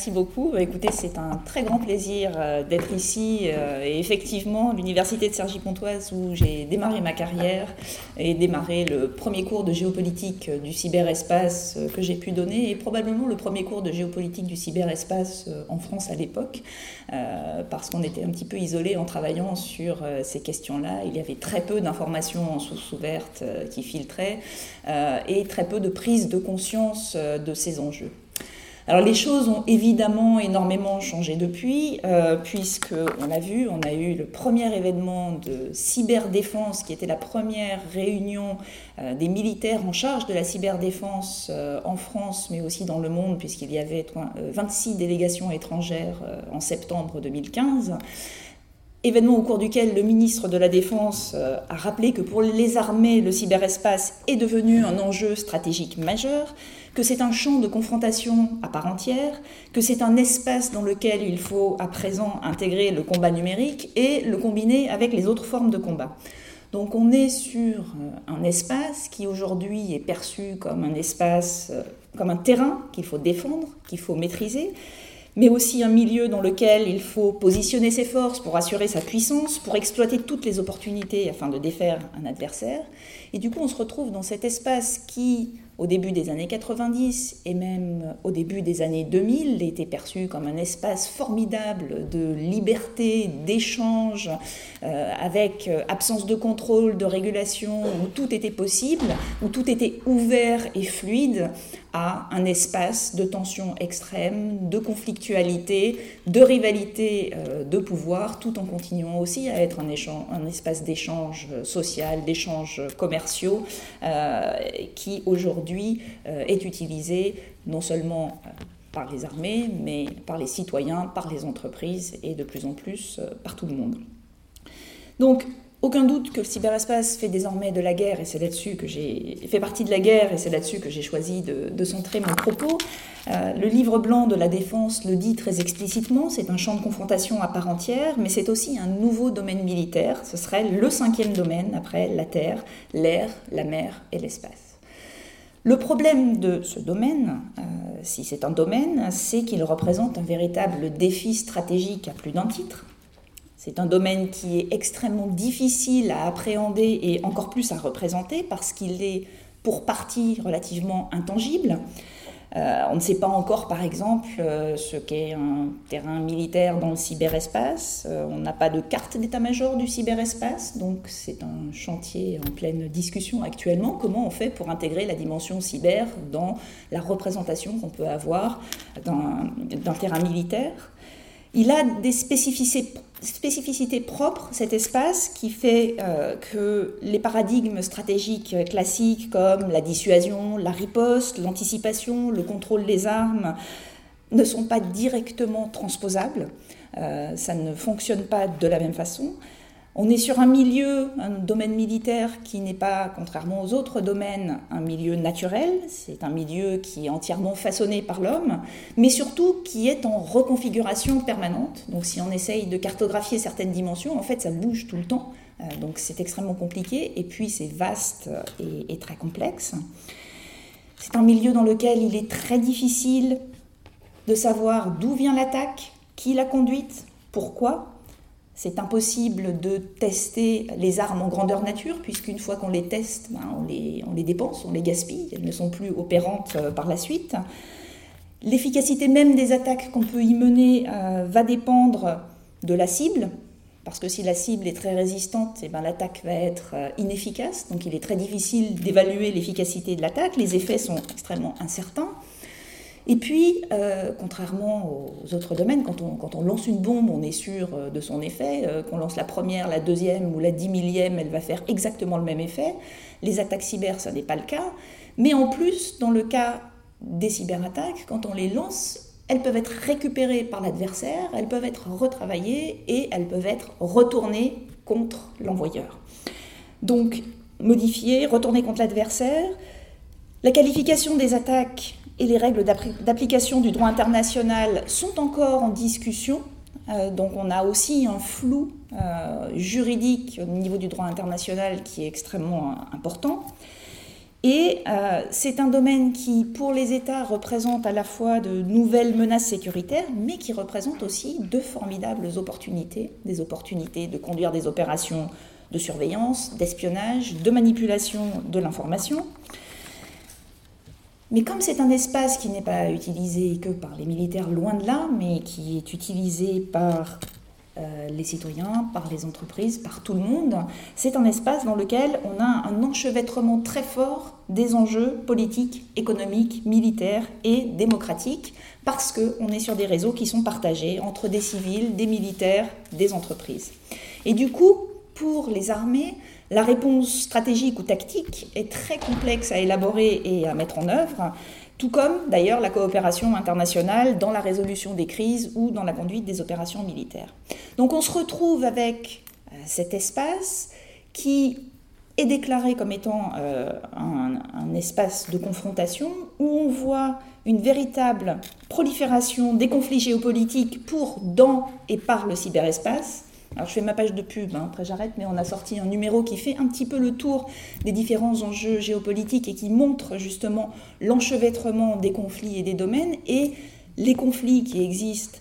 Merci beaucoup. Bah, écoutez, c'est un très grand plaisir euh, d'être ici. Euh, et effectivement, l'université de Cergy-Pontoise, où j'ai démarré ma carrière et démarré le premier cours de géopolitique euh, du cyberespace que j'ai pu donner, est probablement le premier cours de géopolitique du cyberespace en France à l'époque, parce qu'on était un petit peu isolé en travaillant sur ces questions-là. Il y avait très peu d'informations en source ouverte qui filtraient et très peu de prise de conscience de ces enjeux. Alors les choses ont évidemment énormément changé depuis, euh, puisque on l'a vu, on a eu le premier événement de cyberdéfense, qui était la première réunion euh, des militaires en charge de la cyberdéfense euh, en France, mais aussi dans le monde, puisqu'il y avait 26 délégations étrangères en septembre 2015 événement au cours duquel le ministre de la Défense a rappelé que pour les armées, le cyberespace est devenu un enjeu stratégique majeur, que c'est un champ de confrontation à part entière, que c'est un espace dans lequel il faut à présent intégrer le combat numérique et le combiner avec les autres formes de combat. Donc on est sur euh, un espace qui aujourd'hui est perçu comme un espace, euh, comme un terrain qu'il faut défendre, qu'il faut maîtriser, mais aussi un milieu dans lequel il faut positionner ses forces pour assurer sa puissance, pour exploiter toutes les opportunités afin de défaire un adversaire. Et du coup, on se retrouve dans cet espace qui, au début des années 90 et même au début des années 2000, était perçu comme un espace formidable de liberté, d'échange, euh, avec euh, absence de contrôle, de régulation, où tout était possible, où tout était ouvert et fluide, à un espace de tension extrême, de conflictualité, de rivalité euh, de pouvoir, tout en continuant aussi à être un, espace d'échange social, d'échange commerciaux, qui aujourd'hui euh, est utilisé non seulement euh, par les armées, mais par les citoyens, par les entreprises et de plus en plus euh, par tout le monde. Donc, aucun doute que le cyberespace fait désormais de la guerre, et c'est là-dessus que j'ai fait partie de la guerre, et c'est là-dessus que j'ai choisi de, centrer mon propos. le livre blanc de la défense le dit très explicitement, c'est un champ de confrontation à part entière, mais c'est aussi un nouveau domaine militaire. Ce serait le cinquième domaine après la terre, l'air, la mer et l'espace. Le problème de ce domaine, euh, si c'est un domaine, c'est qu'il représente un véritable défi stratégique à plus d'un titre. C'est un domaine qui est extrêmement difficile à appréhender et encore plus à représenter parce qu'il est pour partie relativement intangible. Euh, on ne sait pas encore, par exemple, euh, ce qu'est un terrain militaire dans le cyberespace. Euh, on n'a pas de carte d'état-major du cyberespace, donc c'est un chantier en pleine discussion actuellement. Comment on fait pour intégrer la dimension cyber dans la représentation qu'on peut avoir d'un terrain militaire? Il a des spécificités, propres, cet espace, qui fait euh, que les paradigmes stratégiques classiques comme la dissuasion, la riposte, l'anticipation, le contrôle des armes ne sont pas directement transposables. Euh, ça ne fonctionne pas de la même façon. On est sur un milieu, un domaine militaire qui n'est pas, contrairement aux autres domaines, un milieu naturel, c'est un milieu qui est entièrement façonné par l'homme, mais surtout qui est en reconfiguration permanente. Donc si on essaye de cartographier certaines dimensions, en fait ça bouge tout le temps, euh, donc c'est extrêmement compliqué, et puis c'est vaste et, et très complexe. C'est un milieu dans lequel il est très difficile de savoir d'où vient l'attaque, qui l'a conduite, pourquoi, c'est impossible de tester les armes en grandeur nature, puisqu'une fois qu'on les teste, ben, on, les, dépense, on les gaspille, elles ne sont plus opérantes euh, par la suite. L'efficacité même des attaques qu'on peut y mener euh, va dépendre de la cible, parce que si la cible est très résistante, eh ben, l'attaque va être euh, inefficace, donc il est très difficile d'évaluer l'efficacité de l'attaque, les effets sont extrêmement incertains. Et puis, euh, contrairement aux autres domaines, quand on, lance une bombe, on est sûr euh, de son effet. Euh, qu'on lance la première, la deuxième ou la dix millième, elle va faire exactement le même effet. Les attaques cyber, ça n'est pas le cas. Mais en plus, dans le cas des cyberattaques, quand on les lance, elles peuvent être récupérées par l'adversaire, elles peuvent être retravaillées et elles peuvent être retournées contre l'envoyeur. Donc, modifiées, retournées contre l'adversaire. La qualification des attaques et les règles d'application du droit international sont encore en discussion. Euh, donc on a aussi un flou euh, juridique au niveau du droit international qui est extrêmement important. Et euh, c'est un domaine qui, pour les États, représente à la fois de nouvelles menaces sécuritaires, mais qui représente aussi de formidables opportunités, des opportunités de conduire des opérations de surveillance, d'espionnage, de manipulation de l'information. Mais comme c'est un espace qui n'est pas utilisé que par les militaires, loin de là, mais qui est utilisé par euh, les citoyens, par les entreprises, par tout le monde. C'est un espace dans lequel on a un enchevêtrement très fort des enjeux politiques, économiques, militaires et démocratiques, parce qu'on est sur des réseaux qui sont partagés entre des civils, des militaires, des entreprises. Et du coup, pour les armées, la réponse stratégique ou tactique est très complexe à élaborer et à mettre en œuvre tout comme d'ailleurs la coopération internationale dans la résolution des crises ou dans la conduite des opérations militaires. Donc on se retrouve avec euh, cet espace qui est déclaré comme étant euh, un, espace de confrontation où on voit une véritable prolifération des conflits géopolitiques pour, dans et par le cyberespace, alors je fais ma page de pub, hein, après j'arrête, mais on a sorti un numéro qui fait un petit peu le tour des différents enjeux géopolitiques et qui montre justement l'enchevêtrement des conflits et des domaines et les conflits qui existent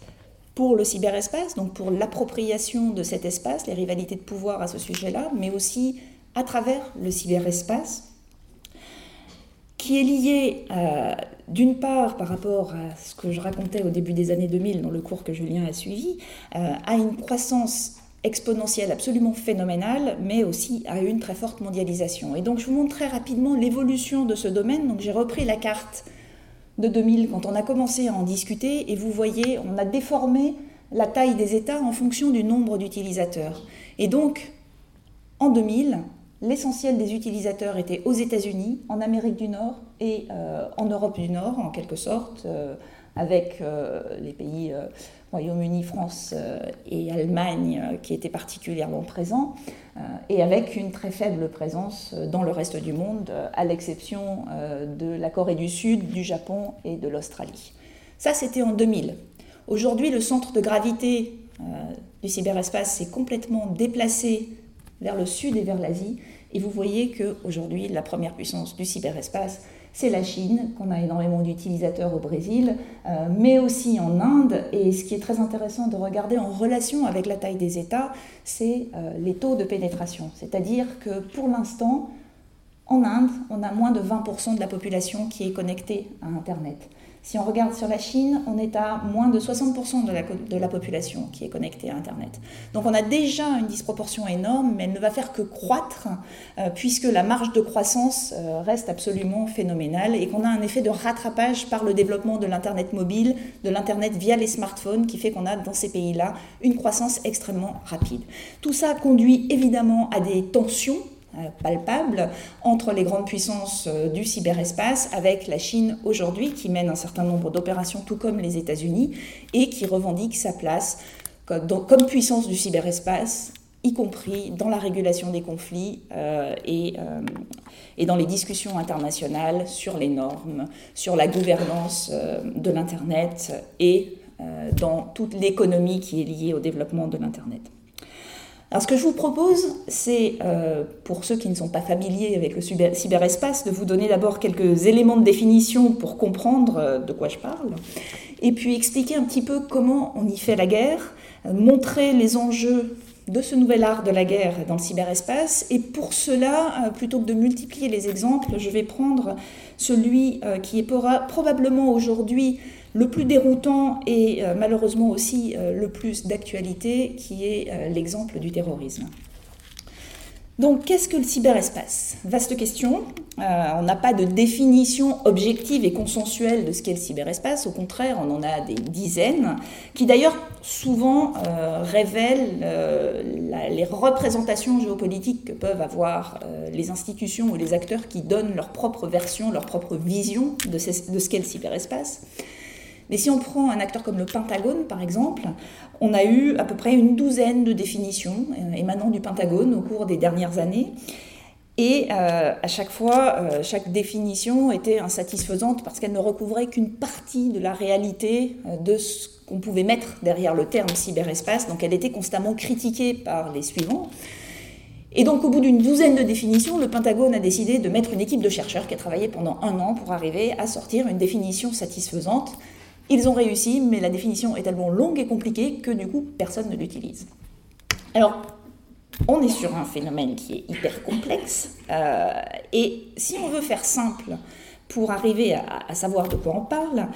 pour le cyberespace, donc pour l'appropriation de cet espace, les rivalités de pouvoir à ce sujet-là, mais aussi à travers le cyberespace, qui est lié euh, d'une part par rapport à ce que je racontais au début des années 2000 dans le cours que Julien a suivi, euh, à une croissance exponentielle absolument phénoménale, mais aussi à une très forte mondialisation. Et donc je vous montre très rapidement l'évolution de ce domaine. Donc j'ai repris la carte de 2000 quand on a commencé à en discuter, et vous voyez, on a déformé la taille des États en fonction du nombre d'utilisateurs. Et donc, en 2000, l'essentiel des utilisateurs était aux États-Unis, en Amérique du Nord et euh, en Europe du Nord, en quelque sorte, euh, avec euh, les pays Royaume-Uni, France et Allemagne qui étaient particulièrement présents, et avec une très faible présence dans le reste du monde, à l'exception de la Corée du Sud, du Japon et de l'Australie. Ça, c'était en 2000. Aujourd'hui, le centre de gravité du cyberespace s'est complètement déplacé vers le sud et vers l'Asie. Et vous voyez qu'aujourd'hui, la première puissance du cyberespace, c'est la Chine, qu'on a énormément d'utilisateurs au Brésil, euh, mais aussi en Inde. Et ce qui est très intéressant de regarder en relation avec la taille des États, c'est euh, les taux de pénétration. C'est-à-dire que pour l'instant, en Inde, on a moins de 20% de la population qui est connectée à Internet. Si on regarde sur la Chine, on est à moins de 60% de la, population qui est connectée à Internet. Donc on a déjà une disproportion énorme, mais elle ne va faire que croître, euh, puisque la marge de croissance euh, reste absolument phénoménale et qu'on a un effet de rattrapage par le développement de l'Internet mobile, de l'Internet via les smartphones, qui fait qu'on a dans ces pays-là une croissance extrêmement rapide. Tout ça conduit évidemment à des tensions palpable entre les grandes puissances euh, du cyberespace avec la Chine aujourd'hui qui mène un certain nombre d'opérations tout comme les États-Unis et qui revendique sa place comme puissance du cyberespace y compris dans la régulation des conflits euh, et, dans les discussions internationales sur les normes, sur la gouvernance de l'Internet et dans toute l'économie qui est liée au développement de l'Internet. Alors ce que je vous propose, c'est, euh, pour ceux qui ne sont pas familiers avec le cyberespace, de vous donner d'abord quelques éléments de définition pour comprendre euh, de quoi je parle, et puis expliquer un petit peu comment on y fait la guerre, euh, montrer les enjeux de ce nouvel art de la guerre dans le cyberespace. Et pour cela, plutôt que de multiplier les exemples, je vais prendre celui qui est probablement aujourd'hui le plus déroutant et euh, malheureusement aussi euh, le plus d'actualité, qui est euh, l'exemple du terrorisme. Donc, qu'est-ce que le cyberespace? Vaste question. on n'a pas de définition objective et consensuelle de ce qu'est le cyberespace. Au contraire, on en a des dizaines, qui d'ailleurs souvent révèlent les représentations géopolitiques que peuvent avoir les institutions ou les acteurs qui donnent leur propre version, leur propre vision de ce qu'est le cyberespace. Mais si on prend un acteur comme le Pentagone, par exemple, on a eu à peu près une douzaine de définitions euh, émanant du Pentagone au cours des dernières années. Et euh, à chaque fois, euh, chaque définition était insatisfaisante parce qu'elle ne recouvrait qu'une partie de la réalité de ce qu'on pouvait mettre derrière le terme cyberespace. Donc elle était constamment critiquée par les suivants. Et donc, au bout d'une douzaine de définitions, le Pentagone a décidé de mettre une équipe de chercheurs qui a travaillé pendant un an pour arriver à sortir une définition satisfaisante. Ils ont réussi, mais la définition est tellement longue et compliquée que du coup, personne ne l'utilise. Alors, on est sur un phénomène qui est hyper complexe, euh, et si on veut faire simple pour arriver à, savoir de quoi on parle,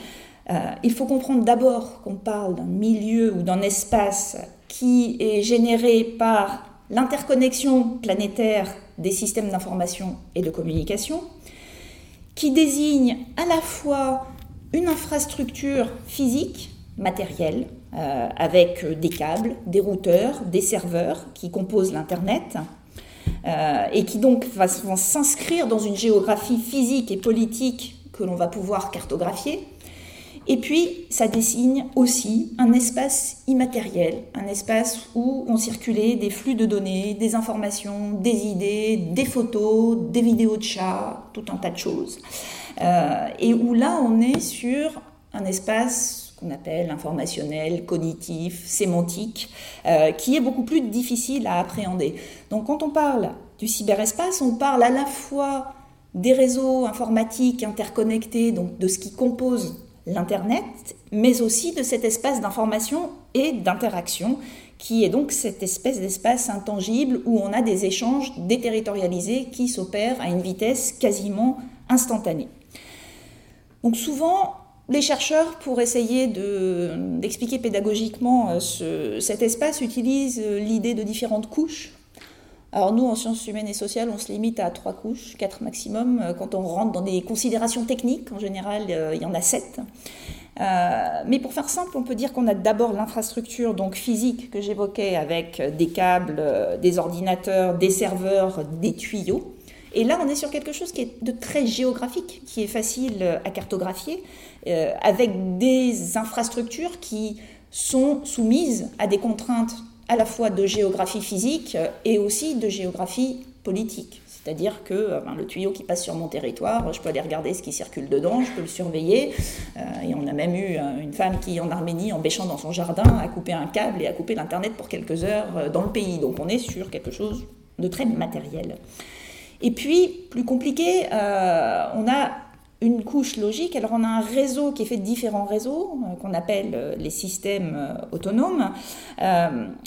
euh, il faut comprendre d'abord qu'on parle d'un milieu ou d'un espace qui est généré par l'interconnexion planétaire des systèmes d'information et de communication, qui désigne à la fois une infrastructure physique, matérielle, euh, avec des câbles, des routeurs, des serveurs qui composent l'Internet, euh, et qui donc vont s'inscrire dans une géographie physique et politique que l'on va pouvoir cartographier, et puis, ça dessine aussi un espace immatériel, un espace où ont circulé des flux de données, des informations, des idées, des photos, des vidéos de chats, tout un tas de choses. Euh, et où là, on est sur un espace qu'on appelle informationnel, cognitif, sémantique, euh, qui est beaucoup plus difficile à appréhender. Donc quand on parle du cyberespace, on parle à la fois des réseaux informatiques interconnectés, donc de ce qui compose l'Internet, mais aussi de cet espace d'information et d'interaction, qui est donc cette espèce d'espace intangible où on a des échanges déterritorialisés qui s'opèrent à une vitesse quasiment instantanée. Donc souvent, les chercheurs, pour essayer d'expliquer pédagogiquement euh, cet espace, utilisent euh, l'idée de différentes couches alors nous, en sciences humaines et sociales, on se limite à trois couches, quatre maximum. Euh, quand on rentre dans des considérations techniques, en général, il y en a sept. Mais pour faire simple, on peut dire qu'on a d'abord l'infrastructure donc physique que j'évoquais avec des câbles, des ordinateurs, des serveurs, des tuyaux. Et là, on est sur quelque chose qui est de très géographique, qui est facile à cartographier, avec des infrastructures qui sont soumises à des contraintes à la fois de géographie physique et aussi de géographie politique. C'est-à-dire que euh, ben, le tuyau qui passe sur mon territoire, je peux aller regarder ce qui circule dedans, je peux le surveiller. Euh, et on a même eu euh, une femme qui, en Arménie, en bêchant dans son jardin, a coupé un câble et a coupé l'Internet pour quelques heures dans le pays. Donc on est sur quelque chose de très matériel. Et puis, plus compliqué, on a une couche logique. Alors on a un réseau qui est fait de différents réseaux, euh, qu'on appelle euh, les systèmes euh, autonomes,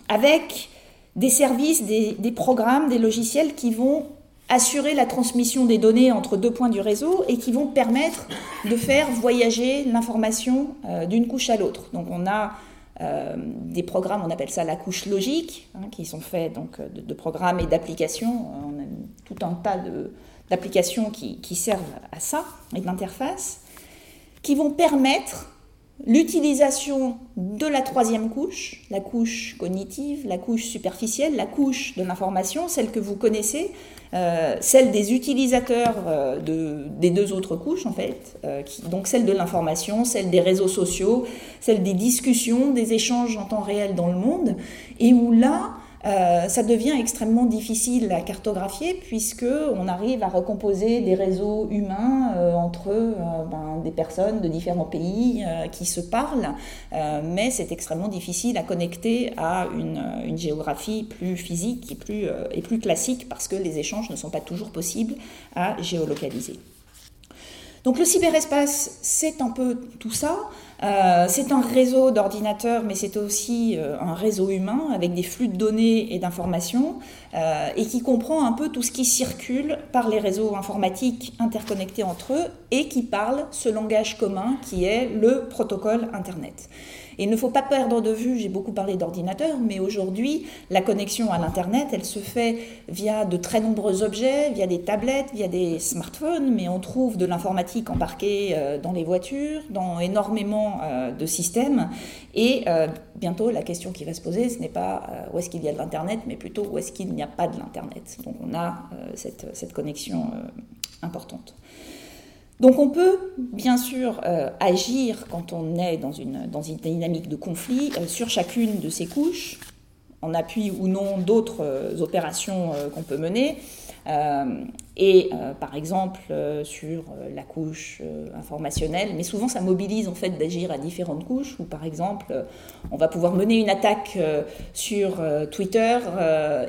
avec des services, des, programmes, des logiciels qui vont assurer la transmission des données entre deux points du réseau et qui vont permettre de faire voyager l'information d'une couche à l'autre. Donc on a des programmes, on appelle ça la couche logique, hein, qui sont faits donc, de, de programmes et d'applications. On a tout un tas d'applications qui, servent à ça, et d'interfaces, qui vont permettre l'utilisation de la troisième couche, la couche cognitive, la couche superficielle, la couche de l'information, celle que vous connaissez, euh, celle des utilisateurs euh, de, des deux autres couches en fait, euh, donc celle de l'information, celle des réseaux sociaux, celle des discussions, des échanges en temps réel dans le monde, et où là, euh, ça devient extrêmement difficile à cartographier puisque on arrive à recomposer des réseaux humains euh, entre euh, ben, des personnes de différents pays qui se parlent, mais c'est extrêmement difficile à connecter à une, géographie plus physique plus, et plus classique parce que les échanges ne sont pas toujours possibles à géolocaliser. Donc le cyberespace, c'est un peu tout ça. Euh, c'est un réseau d'ordinateurs, mais c'est aussi euh, un réseau humain avec des flux de données et d'informations euh, et qui comprend un peu tout ce qui circule par les réseaux informatiques interconnectés entre eux et qui parle ce langage commun qui est le protocole Internet. Et il ne faut pas perdre de vue, j'ai beaucoup parlé d'ordinateur, mais aujourd'hui, la connexion à l'Internet, elle se fait via de très nombreux objets, via des tablettes, via des smartphones, mais on trouve de l'informatique embarquée euh, dans les voitures, dans énormément euh, de systèmes. Et euh, bientôt, la question qui va se poser, ce n'est pas où est-ce qu'il y a de l'Internet, mais plutôt où est-ce qu'il n'y a pas de l'Internet. Donc on a cette, cette, connexion importante. Donc on peut bien sûr euh, agir quand on est dans une, dynamique de conflit euh, sur chacune de ces couches, en appui ou non d'autres euh, opérations qu'on peut mener. et par exemple sur la couche informationnelle, mais souvent ça mobilise en fait d'agir à différentes couches, où par exemple on va pouvoir mener une attaque sur Twitter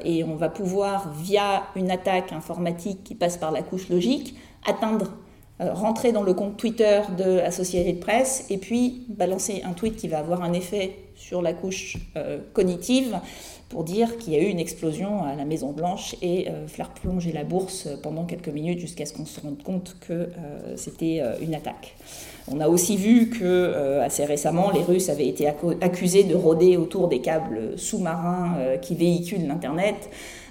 et on va pouvoir via une attaque informatique qui passe par la couche logique atteindre rentrer dans le compte Twitter de Associated Press et puis balancer un tweet qui va avoir un effet sur la couche cognitive pour dire qu'il y a eu une explosion à la Maison Blanche et euh, faire plonger la bourse pendant quelques minutes jusqu'à ce qu'on se rende compte que euh, c'était euh, une attaque. On a aussi vu que assez récemment, les Russes avaient été accusés de rôder autour des câbles sous-marins qui véhiculent l'Internet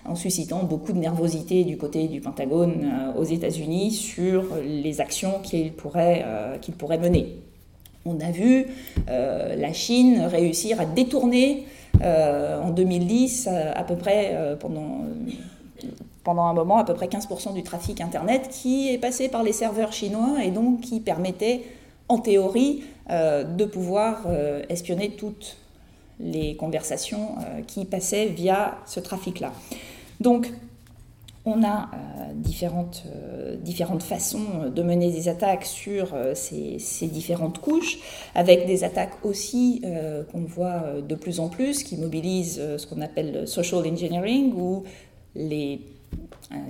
en suscitant beaucoup de nervosité du côté du Pentagone aux États-Unis sur les actions qu'ils pourraient, qu'ils pourraient mener. On a vu la Chine réussir à détourner euh, en 2010, euh, à peu près euh, pendant pendant un moment à peu près 15% du trafic Internet qui est passé par les serveurs chinois et donc qui permettait en théorie de pouvoir espionner toutes les conversations qui passaient via ce trafic-là. Donc on a euh, différentes, euh, différentes façons de mener des attaques sur euh, ces, ces, différentes couches, avec des attaques aussi qu'on voit de plus en plus, qui mobilisent ce qu'on appelle social engineering, où les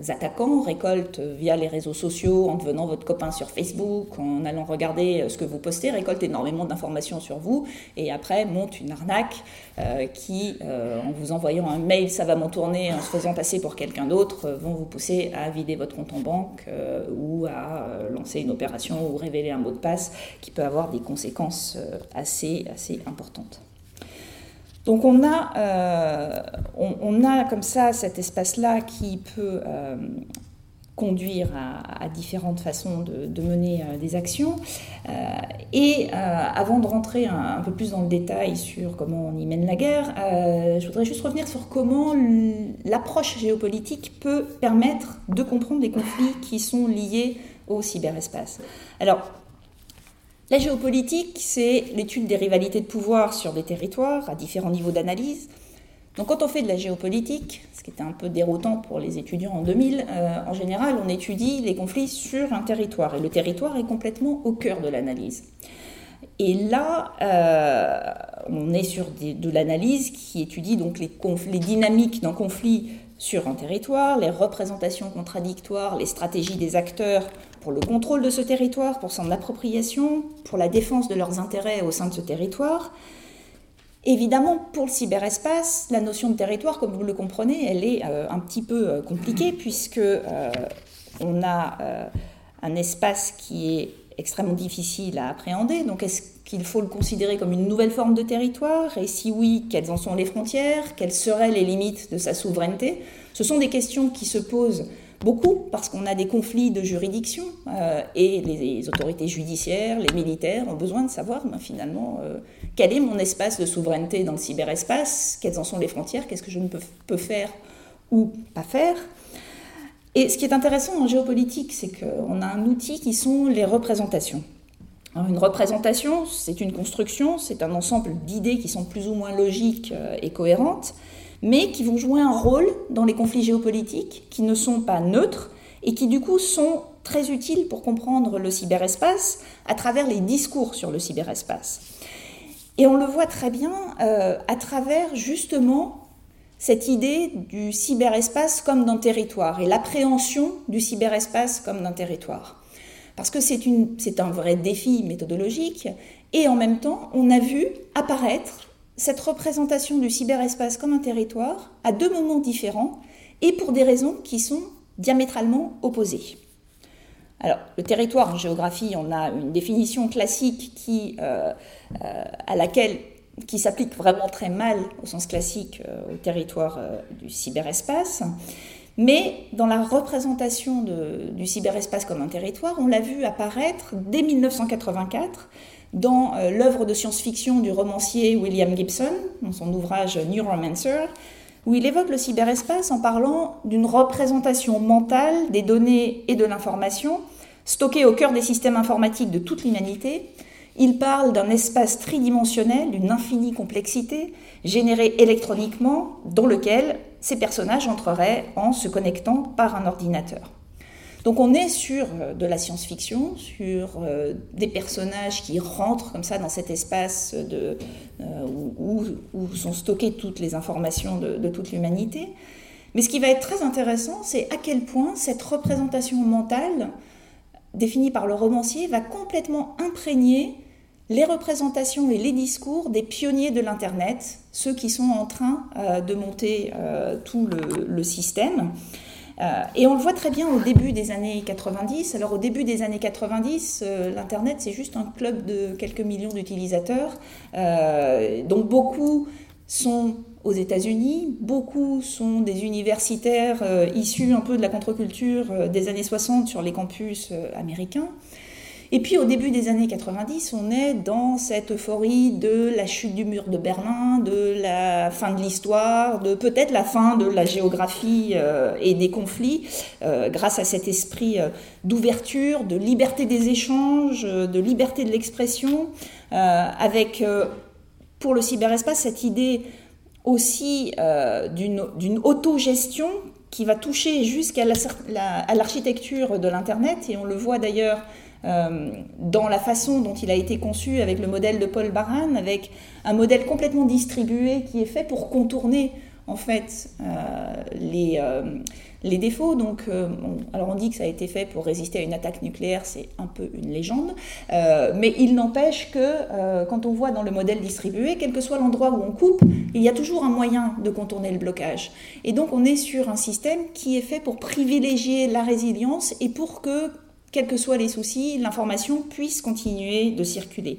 attaquants récoltent via les réseaux sociaux, en devenant votre copain sur Facebook, en allant regarder euh, ce que vous postez, récoltent énormément d'informations sur vous et après montent une arnaque euh, qui, euh, en vous envoyant un mail ça va m'en tourner, en se faisant passer pour quelqu'un d'autre, vont vous pousser à vider votre compte en banque ou à lancer une opération ou révéler un mot de passe qui peut avoir des conséquences assez, assez importantes. Donc on a, euh, on, a comme ça cet espace-là qui peut euh, conduire à, différentes façons de, mener euh, des actions. et avant de rentrer un, peu plus dans le détail sur comment on y mène la guerre, je voudrais juste revenir sur comment l'approche géopolitique peut permettre de comprendre les conflits qui sont liés au cyberespace. Alors, la géopolitique, c'est l'étude des rivalités de pouvoir sur des territoires à différents niveaux d'analyse. Donc quand on fait de la géopolitique, ce qui était un peu déroutant pour les étudiants en 2000, euh, en général on étudie les conflits sur un territoire et le territoire est complètement au cœur de l'analyse. Et là, euh, on est sur de l'analyse qui étudie donc les, les dynamiques d'un conflit sur un territoire, les représentations contradictoires, les stratégies des acteurs pour le contrôle de ce territoire, pour son appropriation, pour la défense de leurs intérêts au sein de ce territoire. Évidemment, pour le cyberespace, la notion de territoire, comme vous le comprenez, elle est euh, un petit peu euh, compliquée puisque euh, on a un espace qui est extrêmement difficile à appréhender. Donc, est-ce qu'il faut le considérer comme une nouvelle forme de territoire? Et si oui, quelles en sont les frontières? Quelles seraient les limites de sa souveraineté? Ce sont des questions qui se posent Beaucoup parce qu'on a des conflits de juridiction euh, et les, autorités judiciaires, les militaires ont besoin de savoir ben, finalement euh, quel est mon espace de souveraineté dans le cyberespace, quelles en sont les frontières, qu'est-ce que je ne peux, faire ou pas faire. Et ce qui est intéressant en géopolitique, c'est qu'on a un outil qui sont les représentations. une représentation, c'est une construction, c'est un ensemble d'idées qui sont plus ou moins logiques euh, et cohérentes mais qui vont jouer un rôle dans les conflits géopolitiques, qui ne sont pas neutres et qui du coup sont très utiles pour comprendre le cyberespace à travers les discours sur le cyberespace. Et on le voit très bien euh, à travers justement cette idée du cyberespace comme d'un territoire et l'appréhension du cyberespace comme d'un territoire. Parce que c'est un vrai défi méthodologique et en même temps, on a vu apparaître cette représentation du cyberespace comme un territoire à deux moments différents et pour des raisons qui sont diamétralement opposées. Alors, le territoire en géographie, on a une définition classique qui, euh, euh, à laquelle, qui s'applique vraiment très mal au sens classique euh, au territoire du cyberespace. Mais dans la représentation du cyberespace comme un territoire, on l'a vu apparaître dès 1984 dans euh, l'œuvre de science-fiction du romancier William Gibson, dans son ouvrage Neuromancer, où il évoque le cyberespace en parlant d'une représentation mentale des données et de l'information stockées au cœur des systèmes informatiques de toute l'humanité. Il parle d'un espace tridimensionnel, d'une infinie complexité, généré électroniquement, dans lequel ces personnages entreraient en se connectant par un ordinateur. Donc on est sur de la science-fiction, sur des personnages qui rentrent comme ça dans cet espace de, où, sont stockées toutes les informations de, toute l'humanité. Mais ce qui va être très intéressant, c'est à quel point cette représentation mentale, définie par le romancier, va complètement imprégner les représentations et les discours des pionniers de l'Internet, ceux qui sont en train euh, de monter euh, tout le, système. Euh, et on le voit très bien au début des années 90. Alors au début des années 90, l'Internet, c'est juste un club de quelques millions d'utilisateurs. donc beaucoup sont aux États-Unis, beaucoup sont des universitaires issus un peu de la contre-culture des années 60 sur les campus américains. Et puis au début des années 90, on est dans cette euphorie de la chute du mur de Berlin, de la fin de l'histoire, de peut-être la fin de la géographie euh, et des conflits, euh, grâce à cet esprit euh, d'ouverture, de liberté des échanges, de liberté de l'expression, avec pour le cyberespace cette idée aussi d'une autogestion qui va toucher jusqu'à l'architecture de l'Internet, et on le voit d'ailleurs dans la façon dont il a été conçu avec le modèle de Paul Baran, avec un modèle complètement distribué qui est fait pour contourner en fait euh, les, euh, les, défauts. Donc, alors on dit que ça a été fait pour résister à une attaque nucléaire, c'est un peu une légende, mais il n'empêche que quand on voit dans le modèle distribué, quel que soit l'endroit où on coupe, il y a toujours un moyen de contourner le blocage. Et donc on est sur un système qui est fait pour privilégier la résilience et pour que quels que soient les soucis, l'information puisse continuer de circuler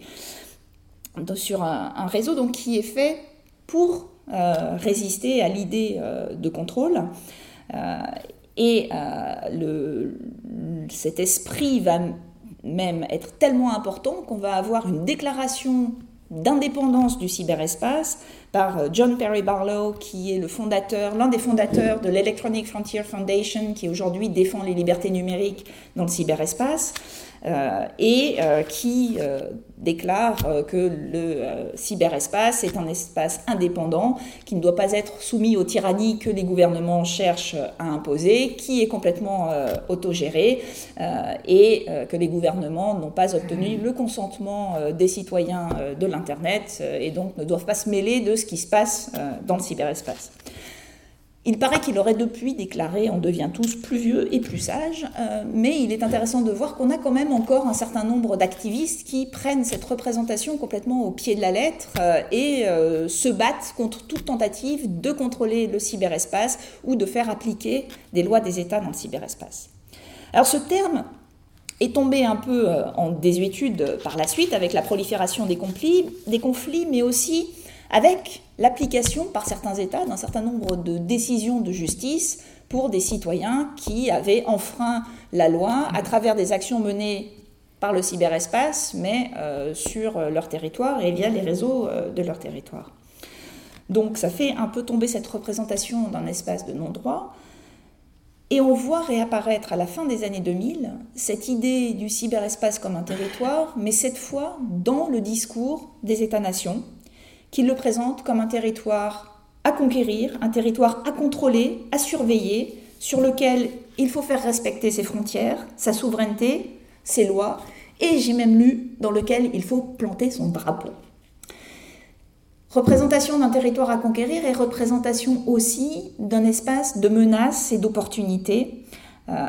sur un, réseau donc, qui est fait pour euh, résister à l'idée euh, de contrôle. Euh, et cet esprit va même être tellement important qu'on va avoir une déclaration d'indépendance du cyberespace par euh, John Perry Barlow, qui est le fondateur, l'un des fondateurs de l'Electronic Frontier Foundation, qui aujourd'hui défend les libertés numériques dans le cyberespace. Euh, et euh, qui euh, déclare que le cyberespace est un espace indépendant qui ne doit pas être soumis aux tyrannies que les gouvernements cherchent à imposer, qui est complètement autogéré et que les gouvernements n'ont pas obtenu le consentement des citoyens de l'Internet et donc ne doivent pas se mêler de ce qui se passe dans le cyberespace. Il paraît qu'il aurait depuis déclaré on devient tous plus vieux et plus sages, euh, mais il est intéressant de voir qu'on a quand même encore un certain nombre d'activistes qui prennent cette représentation complètement au pied de la lettre euh, et euh, se battent contre toute tentative de contrôler le cyberespace ou de faire appliquer des lois des États dans le cyberespace. Alors ce terme est tombé un peu en désuétude par la suite avec la prolifération des conflits, des conflits mais aussi avec l'application par certains États d'un certain nombre de décisions de justice pour des citoyens qui avaient enfreint la loi à travers des actions menées par le cyberespace, mais euh, sur leur territoire et via les réseaux euh, de leur territoire. Donc ça fait un peu tomber cette représentation d'un espace de non-droit. Et on voit réapparaître à la fin des années 2000 cette idée du cyberespace comme un territoire, mais cette fois dans le discours des États-nations, qu'il le présente comme un territoire à conquérir, un territoire à contrôler, à surveiller, sur lequel il faut faire respecter ses frontières, sa souveraineté, ses lois, et j'ai même lu dans lequel il faut planter son drapeau. Représentation d'un territoire à conquérir et représentation aussi d'un espace de menaces et d'opportunités. Euh,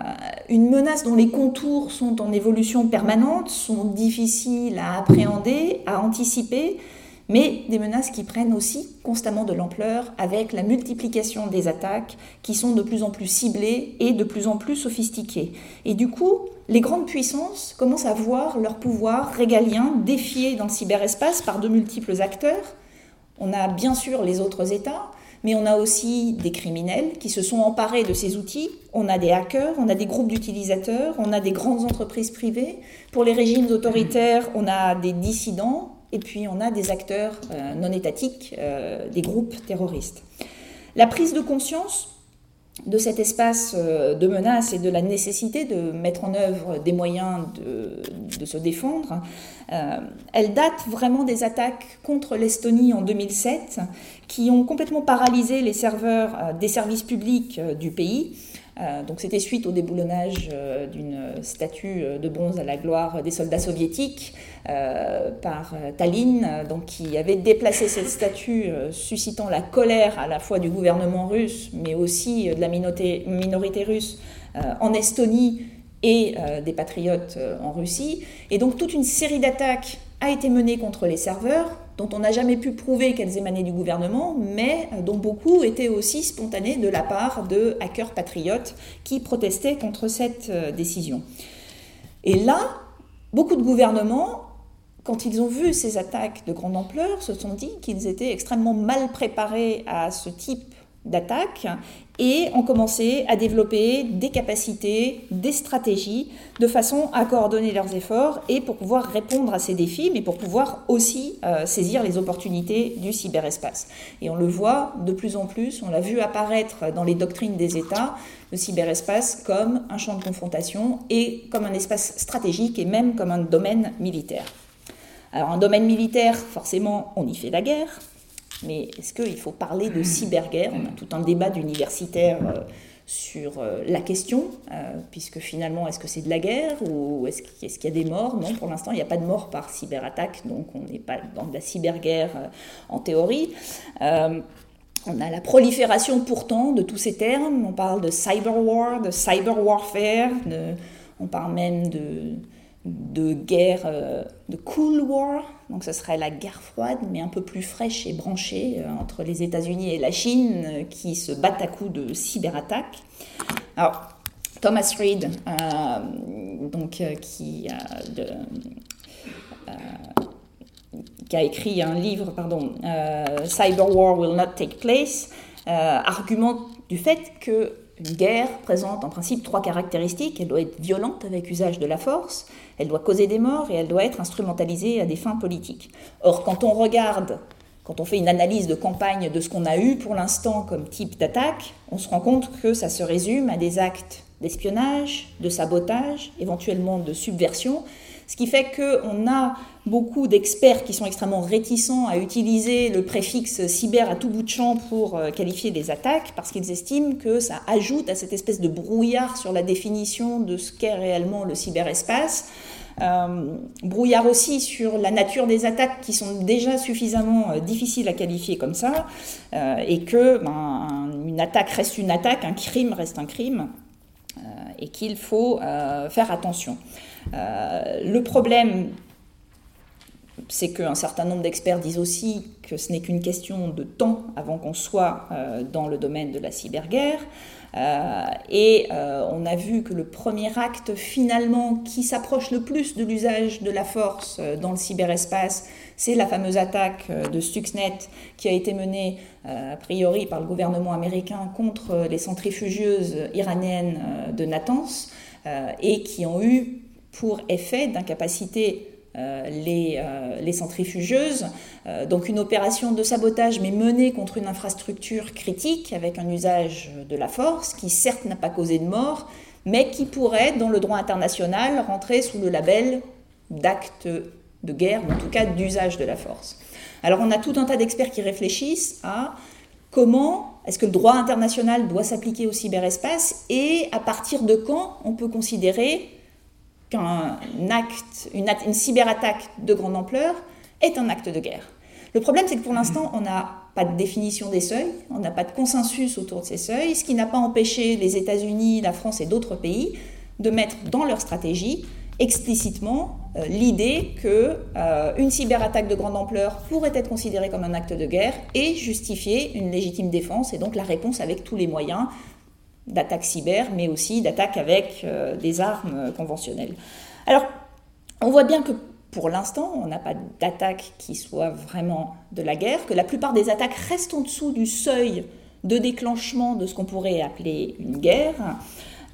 une menace dont les contours sont en évolution permanente, sont difficiles à appréhender, à anticiper, mais des menaces qui prennent aussi constamment de l'ampleur avec la multiplication des attaques qui sont de plus en plus ciblées et de plus en plus sophistiquées. Et du coup, les grandes puissances commencent à voir leur pouvoir régalien défié dans le cyberespace par de multiples acteurs. On a bien sûr les autres États, mais on a aussi des criminels qui se sont emparés de ces outils. On a des hackers, on a des groupes d'utilisateurs, on a des grandes entreprises privées. Pour les régimes autoritaires, on a des dissidents, et puis on a des acteurs euh, non étatiques, euh, des groupes terroristes. La prise de conscience de cet espace euh, de menace et de la nécessité de mettre en œuvre des moyens de, se défendre, elle date vraiment des attaques contre l'Estonie en 2007 qui ont complètement paralysé les serveurs des services publics du pays donc c'était suite au déboulonnage d'une statue de bronze à la gloire des soldats soviétiques par Tallinn, donc qui avait déplacé cette statue, suscitant la colère à la fois du gouvernement russe, mais aussi de la minorité, minorité russe en Estonie et des patriotes en Russie. Et donc toute une série d'attaques a été menée contre les serveurs, dont on n'a jamais pu prouver qu'elles émanaient du gouvernement, mais dont beaucoup étaient aussi spontanés de la part de hackers patriotes qui protestaient contre cette euh, décision. Et là, beaucoup de gouvernements, quand ils ont vu ces attaques de grande ampleur, se sont dit qu'ils étaient extrêmement mal préparés à ce type d'attaque et ont commencé à développer des capacités, des stratégies de façon à coordonner leurs efforts et pour pouvoir répondre à ces défis, mais pour pouvoir aussi euh, saisir les opportunités du cyberespace. Et on le voit de plus en plus, on l'a vu apparaître dans les doctrines des États, le cyberespace comme un champ de confrontation et comme un espace stratégique et même comme un domaine militaire. Alors un domaine militaire, forcément, on y fait la guerre, mais est-ce qu'il faut parler de cyberguerre? On a tout un débat d'universitaires euh, sur euh, la question, euh, puisque finalement, est-ce que c'est de la guerre ou est-ce qu'il y a des morts? Non, pour l'instant, il n'y a pas de morts par cyberattaque, donc on n'est pas dans de la cyberguerre en théorie. on a la prolifération pourtant de tous ces termes. On parle de cyber war, de cyber warfare, on parle même de de guerre, euh, de Cool War, donc ce serait la guerre froide, mais un peu plus fraîche et branchée euh, entre les États-Unis et la Chine euh, qui se battent à coups de cyberattaques. Alors, Thomas Reed, donc, qui, qui, a écrit un livre, pardon, Cyber War Will Not Take Place, argumente du fait que une guerre présente en principe trois caractéristiques. Elle doit être violente avec usage de la force, elle doit causer des morts et elle doit être instrumentalisée à des fins politiques. Or, quand on regarde, quand on fait une analyse de campagne de ce qu'on a eu pour l'instant comme type d'attaque, on se rend compte que ça se résume à des actes d'espionnage, de sabotage, éventuellement de subversion, ce qui fait qu'on a beaucoup d'experts qui sont extrêmement réticents à utiliser le préfixe cyber à tout bout de champ pour euh, qualifier des attaques, parce qu'ils estiment que ça ajoute à cette espèce de brouillard sur la définition de ce qu'est réellement le cyberespace. Euh, brouillard aussi sur la nature des attaques qui sont déjà suffisamment euh, difficiles à qualifier comme ça, et que ben, une attaque reste une attaque, un crime reste un crime, et qu'il faut faire attention. Euh, le problème, c'est qu'un certain nombre d'experts disent aussi que ce n'est qu'une question de temps avant qu'on soit euh, dans le domaine de la cyberguerre. Euh, et on a vu que le premier acte finalement qui s'approche le plus de l'usage de la force dans le cyberespace, c'est la fameuse attaque de Stuxnet qui a été menée a priori par le gouvernement américain contre les centrifugeuses iraniennes de Natanz et qui ont eu pour effet d'incapaciter euh, les, euh, les, centrifugeuses. Euh, donc une opération de sabotage, mais menée contre une infrastructure critique avec un usage de la force, qui certes n'a pas causé de mort, mais qui pourrait, dans le droit international, rentrer sous le label d'acte de guerre, ou en tout cas d'usage de la force. Alors on a tout un tas d'experts qui réfléchissent à comment est-ce que le droit international doit s'appliquer au cyberespace et à partir de quand on peut considérer qu'un acte, une, cyberattaque de grande ampleur est un acte de guerre. Le problème, c'est que pour l'instant, on n'a pas de définition des seuils, on n'a pas de consensus autour de ces seuils, ce qui n'a pas empêché les États-Unis, la France et d'autres pays de mettre dans leur stratégie explicitement euh, l'idée que euh, cyberattaque de grande ampleur pourrait être considérée comme un acte de guerre et justifier une légitime défense et donc la réponse avec tous les moyens d'attaques cyber, mais aussi d'attaques avec euh, des armes conventionnelles. Alors, on voit bien que pour l'instant, on n'a pas d'attaque qui soit vraiment de la guerre, que la plupart des attaques restent en dessous du seuil de déclenchement de ce qu'on pourrait appeler une guerre.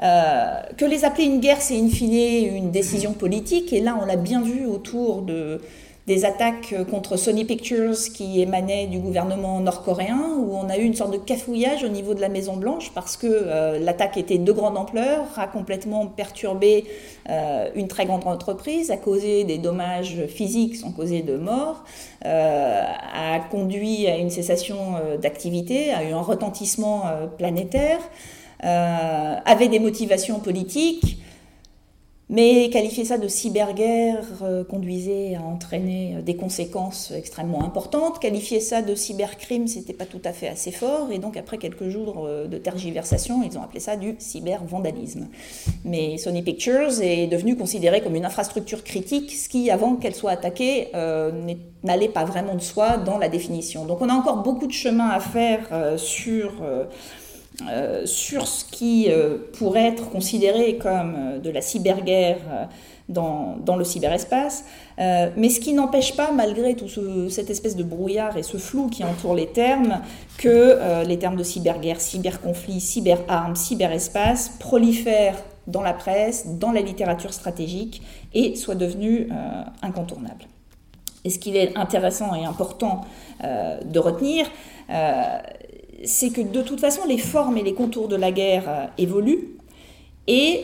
Euh, que les appeler une guerre, c'est in fine une décision politique, et là on l'a bien vu autour de, des attaques contre Sony Pictures qui émanaient du gouvernement nord-coréen, où on a eu une sorte de cafouillage au niveau de la Maison Blanche parce que euh, l'attaque était de grande ampleur, a complètement perturbé euh, une très grande entreprise, a causé des dommages physiques sans causer de mort, euh, a conduit à une cessation d'activité, a eu un retentissement planétaire. avaient des motivations politiques, mais qualifier ça de cyberguerre euh, conduisait à entraîner euh, des conséquences extrêmement importantes. Qualifier ça de cybercrime, c'était pas tout à fait assez fort. Et donc, après quelques jours euh, de tergiversation, ils ont appelé ça du cybervandalisme. Mais Sony Pictures est devenu considéré comme une infrastructure critique, ce qui, avant qu'elle soit attaquée, n'allait pas vraiment de soi dans la définition. Donc, on a encore beaucoup de chemin à faire sur euh, sur ce qui euh, pourrait être considéré comme euh, de la cyberguerre dans, le cyberespace, mais ce qui n'empêche pas, malgré tout cette espèce de brouillard et ce flou qui entoure les termes, que les termes de cyberguerre, cyberconflit, cyberarmes, cyberespace prolifèrent dans la presse, dans la littérature stratégique et soient devenus incontournables. Et ce qu'il est intéressant et important de retenir, c'est que de toute façon, les formes et les contours de la guerre euh, évoluent et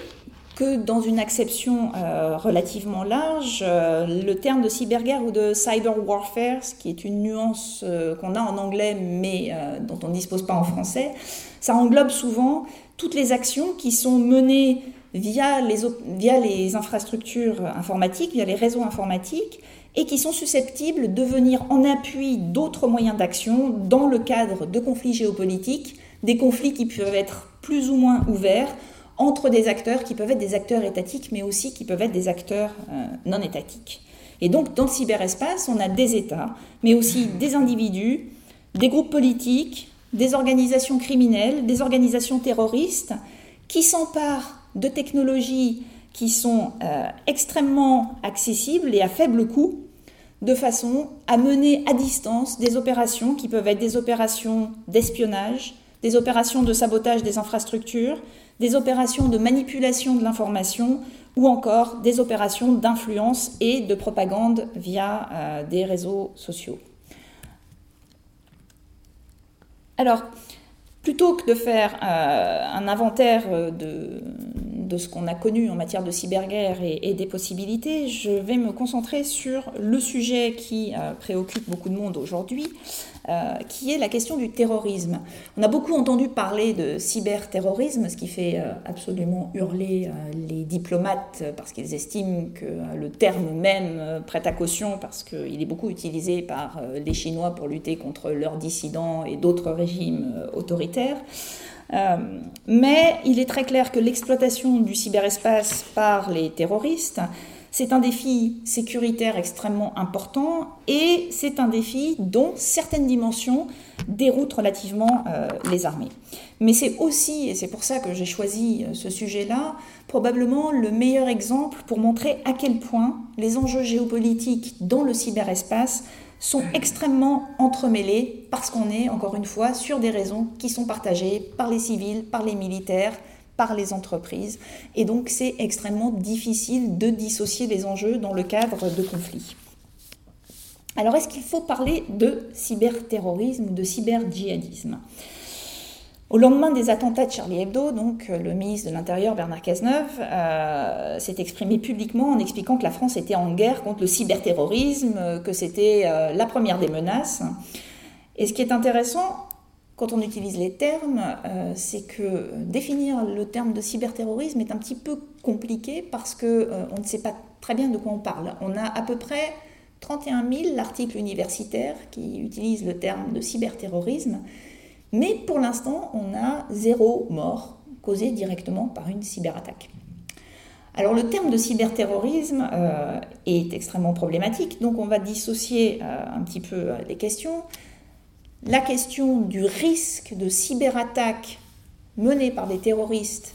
que dans une acception euh, relativement large, euh, le terme de cyberguerre ou de cyber warfare, ce qui est une nuance qu'on a en anglais mais dont on ne dispose pas en français, ça englobe souvent toutes les actions qui sont menées via les, via les infrastructures informatiques, via les réseaux informatiques, et qui sont susceptibles de venir en appui d'autres moyens d'action dans le cadre de conflits géopolitiques, des conflits qui peuvent être plus ou moins ouverts entre des acteurs qui peuvent être des acteurs étatiques, mais aussi qui peuvent être des acteurs euh, non étatiques. Et donc dans le cyberespace, on a des États, mais aussi des individus, des groupes politiques, des organisations criminelles, des organisations terroristes, qui s'emparent de technologies qui sont euh, extrêmement accessibles et à faible coût, de façon à mener à distance des opérations qui peuvent être des opérations d'espionnage, des opérations de sabotage des infrastructures, des opérations de manipulation de l'information ou encore des opérations d'influence et de propagande via euh, des réseaux sociaux. Alors, plutôt que de faire euh, un inventaire de, de ce qu'on a connu en matière de cyberguerre et, des possibilités, je vais me concentrer sur le sujet qui euh, préoccupe beaucoup de monde aujourd'hui, euh, qui est la question du terrorisme. On a beaucoup entendu parler de cyberterrorisme, ce qui fait euh, absolument hurler les diplomates parce qu'ils estiment que le terme même prête à caution parce qu'il est beaucoup utilisé par les Chinois pour lutter contre leurs dissidents et d'autres régimes autoritaires. Euh, mais il est très clair que l'exploitation du cyberespace par les terroristes, c'est un défi sécuritaire extrêmement important et c'est un défi dont certaines dimensions déroutent relativement euh, les armées. Mais c'est aussi, et c'est pour ça que j'ai choisi euh, ce sujet-là, probablement le meilleur exemple pour montrer à quel point les enjeux géopolitiques dans le cyberespace sont extrêmement entremêlés parce qu'on est, encore une fois, sur des raisons qui sont partagées par les civils, par les militaires, par les entreprises. Et donc c'est extrêmement difficile de dissocier les enjeux dans le cadre de conflits. Alors est-ce qu'il faut parler de cyberterrorisme ou de cyber-djihadisme au lendemain des attentats de Charlie Hebdo, donc, euh, le ministre de l'Intérieur, Bernard Cazeneuve, euh, s'est exprimé publiquement en expliquant que la France était en guerre contre le cyberterrorisme, euh, que c'était la première des menaces. Et ce qui est intéressant, quand on utilise les termes, c'est que définir le terme de cyberterrorisme est un petit peu compliqué parce qu'on ne sait pas très bien de quoi on parle. On a à peu près 31 000 articles universitaires qui utilisent le terme de cyberterrorisme. Mais pour l'instant, on a zéro mort causée directement par une cyberattaque. Alors le terme de cyberterrorisme euh, est extrêmement problématique, donc on va dissocier euh, un petit peu euh, les questions. La question du risque de cyberattaque menée par des terroristes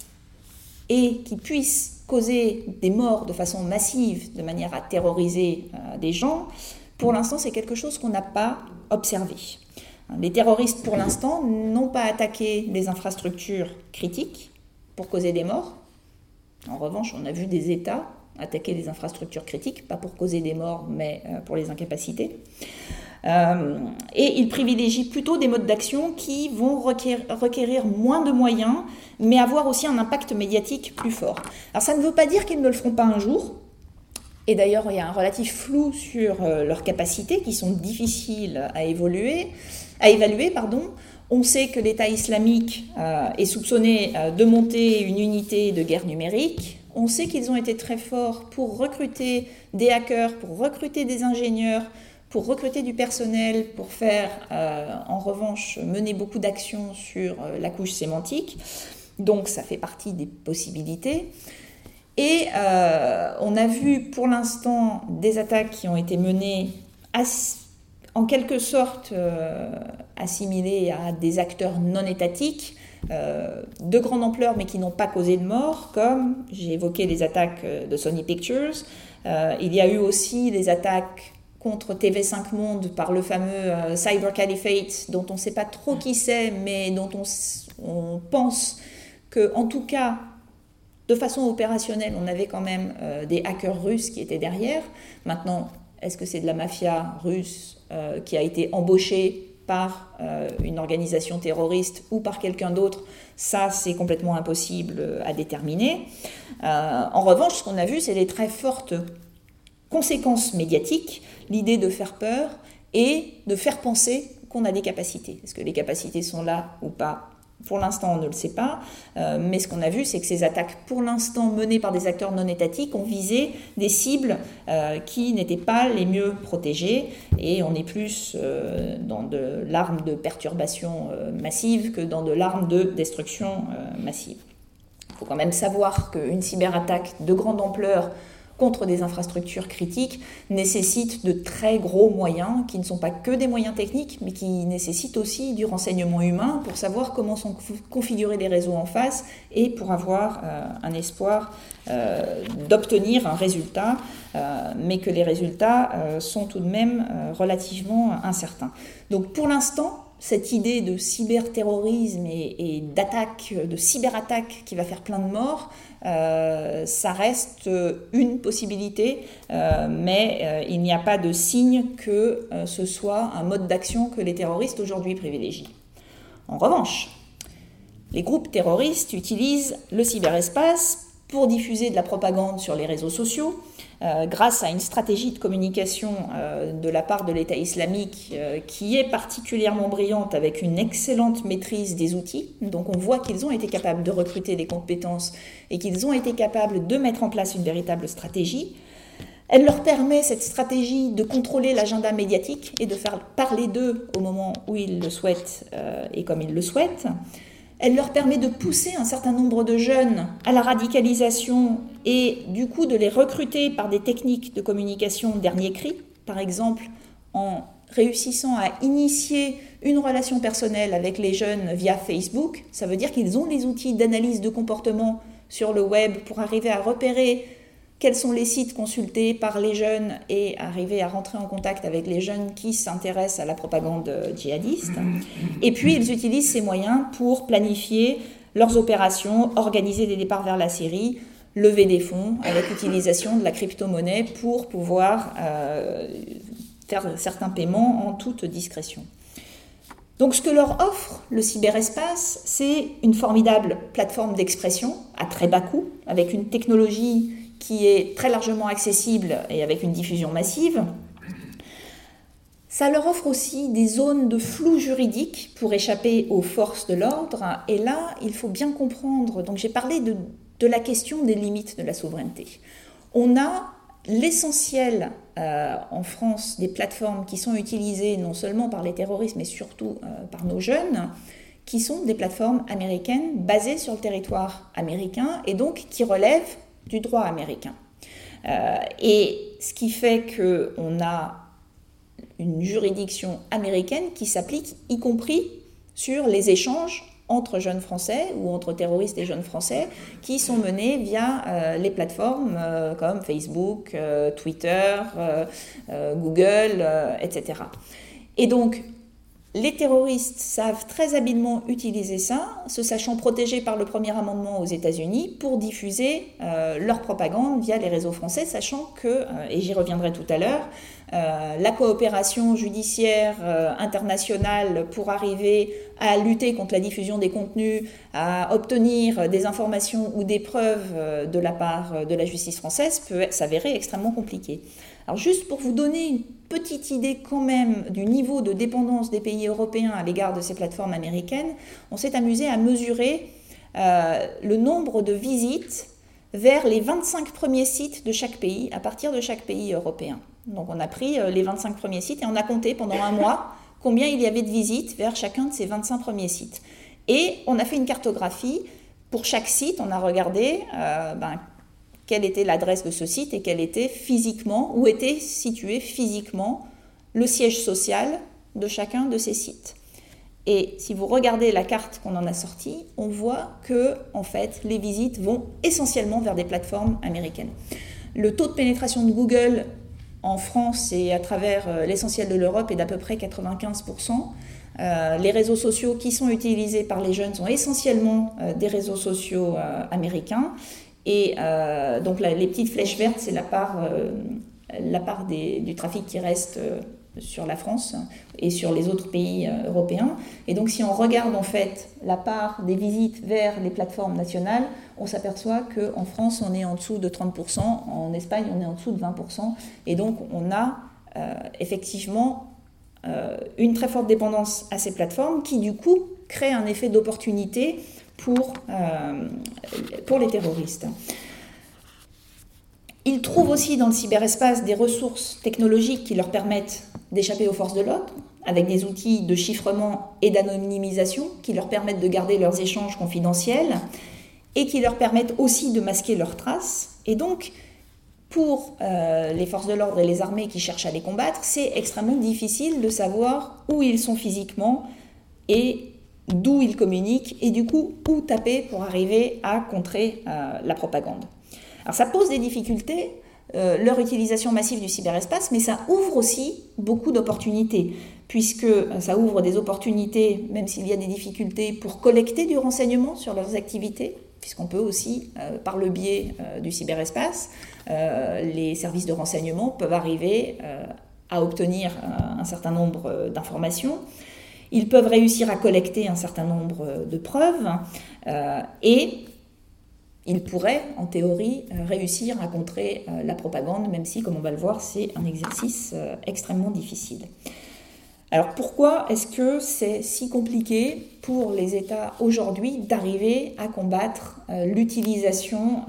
et qui puisse causer des morts de façon massive, de manière à terroriser des gens, pour l'instant c'est quelque chose qu'on n'a pas observé. Les terroristes, pour l'instant, n'ont pas attaqué les infrastructures critiques pour causer des morts. En revanche, on a vu des États attaquer des infrastructures critiques, pas pour causer des morts, mais euh, pour les incapaciter. Euh, et ils privilégient plutôt des modes d'action qui vont requérir, moins de moyens, mais avoir aussi un impact médiatique plus fort. Alors ça ne veut pas dire qu'ils ne le feront pas un jour. Et d'ailleurs, il y a un relatif flou sur euh, leurs capacités qui sont difficiles à évoluer à évaluer, pardon, On sait que l'État islamique est soupçonné de monter une unité de guerre numérique. On sait qu'ils ont été très forts pour recruter des hackers, pour recruter des ingénieurs, pour recruter du personnel, pour faire, en revanche, mener beaucoup d'actions sur la couche sémantique. Donc ça fait partie des possibilités. Et euh, on a vu pour l'instant des attaques qui ont été menées en quelque sorte euh, assimilées à des acteurs non étatiques euh, de grande ampleur mais qui n'ont pas causé de mort, comme j'ai évoqué les attaques de Sony Pictures. il y a eu aussi des attaques contre TV5 Monde par le fameux Cyber Caliphate, dont on ne sait pas trop qui c'est, mais dont on, pense que, en tout cas, de façon opérationnelle, on avait quand même euh, des hackers russes qui étaient derrière. Maintenant, est-ce que c'est de la mafia russe euh, qui a été embauchée par euh, une organisation terroriste ou par quelqu'un d'autre Ça, c'est complètement impossible à déterminer. en revanche, ce qu'on a vu, c'est des très fortes conséquences médiatiques, l'idée de faire peur et de faire penser qu'on a des capacités. Est-ce que les capacités sont là ou pas pour l'instant, on ne le sait pas, euh, mais ce qu'on a vu, c'est que ces attaques, pour l'instant menées par des acteurs non étatiques, ont visé des cibles euh, qui n'étaient pas les mieux protégées, et on est plus euh, dans de l'arme de perturbation massive que dans de l'arme de destruction massive. Il faut quand même savoir qu'une cyberattaque de grande ampleur contre des infrastructures critiques nécessite de très gros moyens qui ne sont pas que des moyens techniques, mais qui nécessitent aussi du renseignement humain pour savoir comment sont configurés les réseaux en face et pour avoir euh, un espoir euh, d'obtenir un résultat, euh, mais que les résultats sont tout de même relativement incertains. Donc pour l'instant, cette idée de cyberterrorisme et, et d'attaque, de cyberattaque qui va faire plein de morts, euh, ça reste une possibilité, euh, mais euh, il n'y a pas de signe que ce soit un mode d'action que les terroristes aujourd'hui privilégient. En revanche, les groupes terroristes utilisent le cyberespace pour diffuser de la propagande sur les réseaux sociaux, euh, grâce à une stratégie de communication euh, de la part de l'État islamique euh, qui est particulièrement brillante avec une excellente maîtrise des outils. Donc on voit qu'ils ont été capables de recruter des compétences et qu'ils ont été capables de mettre en place une véritable stratégie. Elle leur permet, cette stratégie, de contrôler l'agenda médiatique et de faire parler d'eux au moment où ils le souhaitent et comme ils le souhaitent. Elle leur permet de pousser un certain nombre de jeunes à la radicalisation et du coup de les recruter par des techniques de communication dernier cri, par exemple en réussissant à initier une relation personnelle avec les jeunes via Facebook. Ça veut dire qu'ils ont les outils d'analyse de comportement sur le web pour arriver à repérer quels sont les sites consultés par les jeunes et arriver à rentrer en contact avec les jeunes qui s'intéressent à la propagande djihadiste. Et puis, ils utilisent ces moyens pour planifier leurs opérations, organiser des départs vers la Syrie, lever des fonds avec l'utilisation de la crypto-monnaie pour pouvoir euh, faire certains paiements en toute discrétion. Donc ce que leur offre le cyberespace, c'est une formidable plateforme d'expression à très bas coût, avec une technologie qui est très largement accessible et avec une diffusion massive. Ça leur offre aussi des zones de flou juridique pour échapper aux forces de l'ordre. Et là, il faut bien comprendre, donc j'ai parlé de, la question des limites de la souveraineté. On a l'essentiel euh, en France des plateformes qui sont utilisées non seulement par les terroristes, mais surtout euh, par nos jeunes, qui sont des plateformes américaines basées sur le territoire américain et donc qui relèvent du droit américain. Euh, et ce qui fait qu'on a une juridiction américaine qui s'applique y compris sur les échanges entre jeunes Français ou entre terroristes et jeunes Français qui sont menés via euh, les plateformes euh, comme Facebook, Twitter, Google, etc. Et donc, les terroristes savent très habilement utiliser ça, se sachant protégés par le premier amendement aux États-Unis pour diffuser euh, leur propagande via les réseaux français, sachant que, euh, et j'y reviendrai tout à l'heure, euh, la coopération judiciaire internationale pour arriver à lutter contre la diffusion des contenus, à obtenir des informations ou des preuves de la part de la justice française peut s'avérer extrêmement compliquée. Alors juste pour vous donner une petite idée quand même du niveau de dépendance des pays européens à l'égard de ces plateformes américaines, on s'est amusé à mesurer euh, le nombre de visites vers les 25 premiers sites de chaque pays, à partir de chaque pays européen. Donc on a pris euh, les 25 premiers sites et on a compté pendant un mois combien il y avait de visites vers chacun de ces 25 premiers sites. Et on a fait une cartographie. Pour chaque site, on a regardé euh, ben, quelle était l'adresse de ce site et quel était physiquement, où était situé physiquement le siège social de chacun de ces sites. Et si vous regardez la carte qu'on en a sortie, on voit que en fait, les visites vont essentiellement vers des plateformes américaines. Le taux de pénétration de Google en France et à travers euh, l'essentiel de l'Europe est d'à peu près 95%. Euh, les réseaux sociaux qui sont utilisés par les jeunes sont essentiellement euh, des réseaux sociaux américains. Et donc les petites flèches vertes, c'est la part, la part du trafic qui reste sur la France et sur les autres pays euh, européens. Et donc si on regarde en fait la part des visites vers les plateformes nationales, on s'aperçoit qu'en France on est en dessous de 30%, en Espagne on est en dessous de 20%, et donc on a euh, effectivement euh, une très forte dépendance à ces plateformes qui du coup crée un effet d'opportunité pour, pour les terroristes. Ils trouvent aussi dans le cyberespace des ressources technologiques qui leur permettent d'échapper aux forces de l'ordre, avec des outils de chiffrement et d'anonymisation qui leur permettent de garder leurs échanges confidentiels et qui leur permettent aussi de masquer leurs traces. Et donc, pour euh, les forces de l'ordre et les armées qui cherchent à les combattre, c'est extrêmement difficile de savoir où ils sont physiquement et d'où ils communiquent et du coup où taper pour arriver à contrer euh, la propagande. Alors ça pose des difficultés, euh, leur utilisation massive du cyberespace, mais ça ouvre aussi beaucoup d'opportunités, puisque euh, ça ouvre des opportunités, même s'il y a des difficultés, pour collecter du renseignement sur leurs activités, puisqu'on peut aussi, euh, par le biais du cyberespace, les services de renseignement peuvent arriver à obtenir un certain nombre d'informations. Ils peuvent réussir à collecter un certain nombre de preuves et il pourrait, en théorie, euh, réussir à contrer euh, la propagande, même si, comme on va le voir, c'est un exercice euh, extrêmement difficile. Alors pourquoi est-ce que c'est si compliqué pour les États aujourd'hui d'arriver à combattre l'utilisation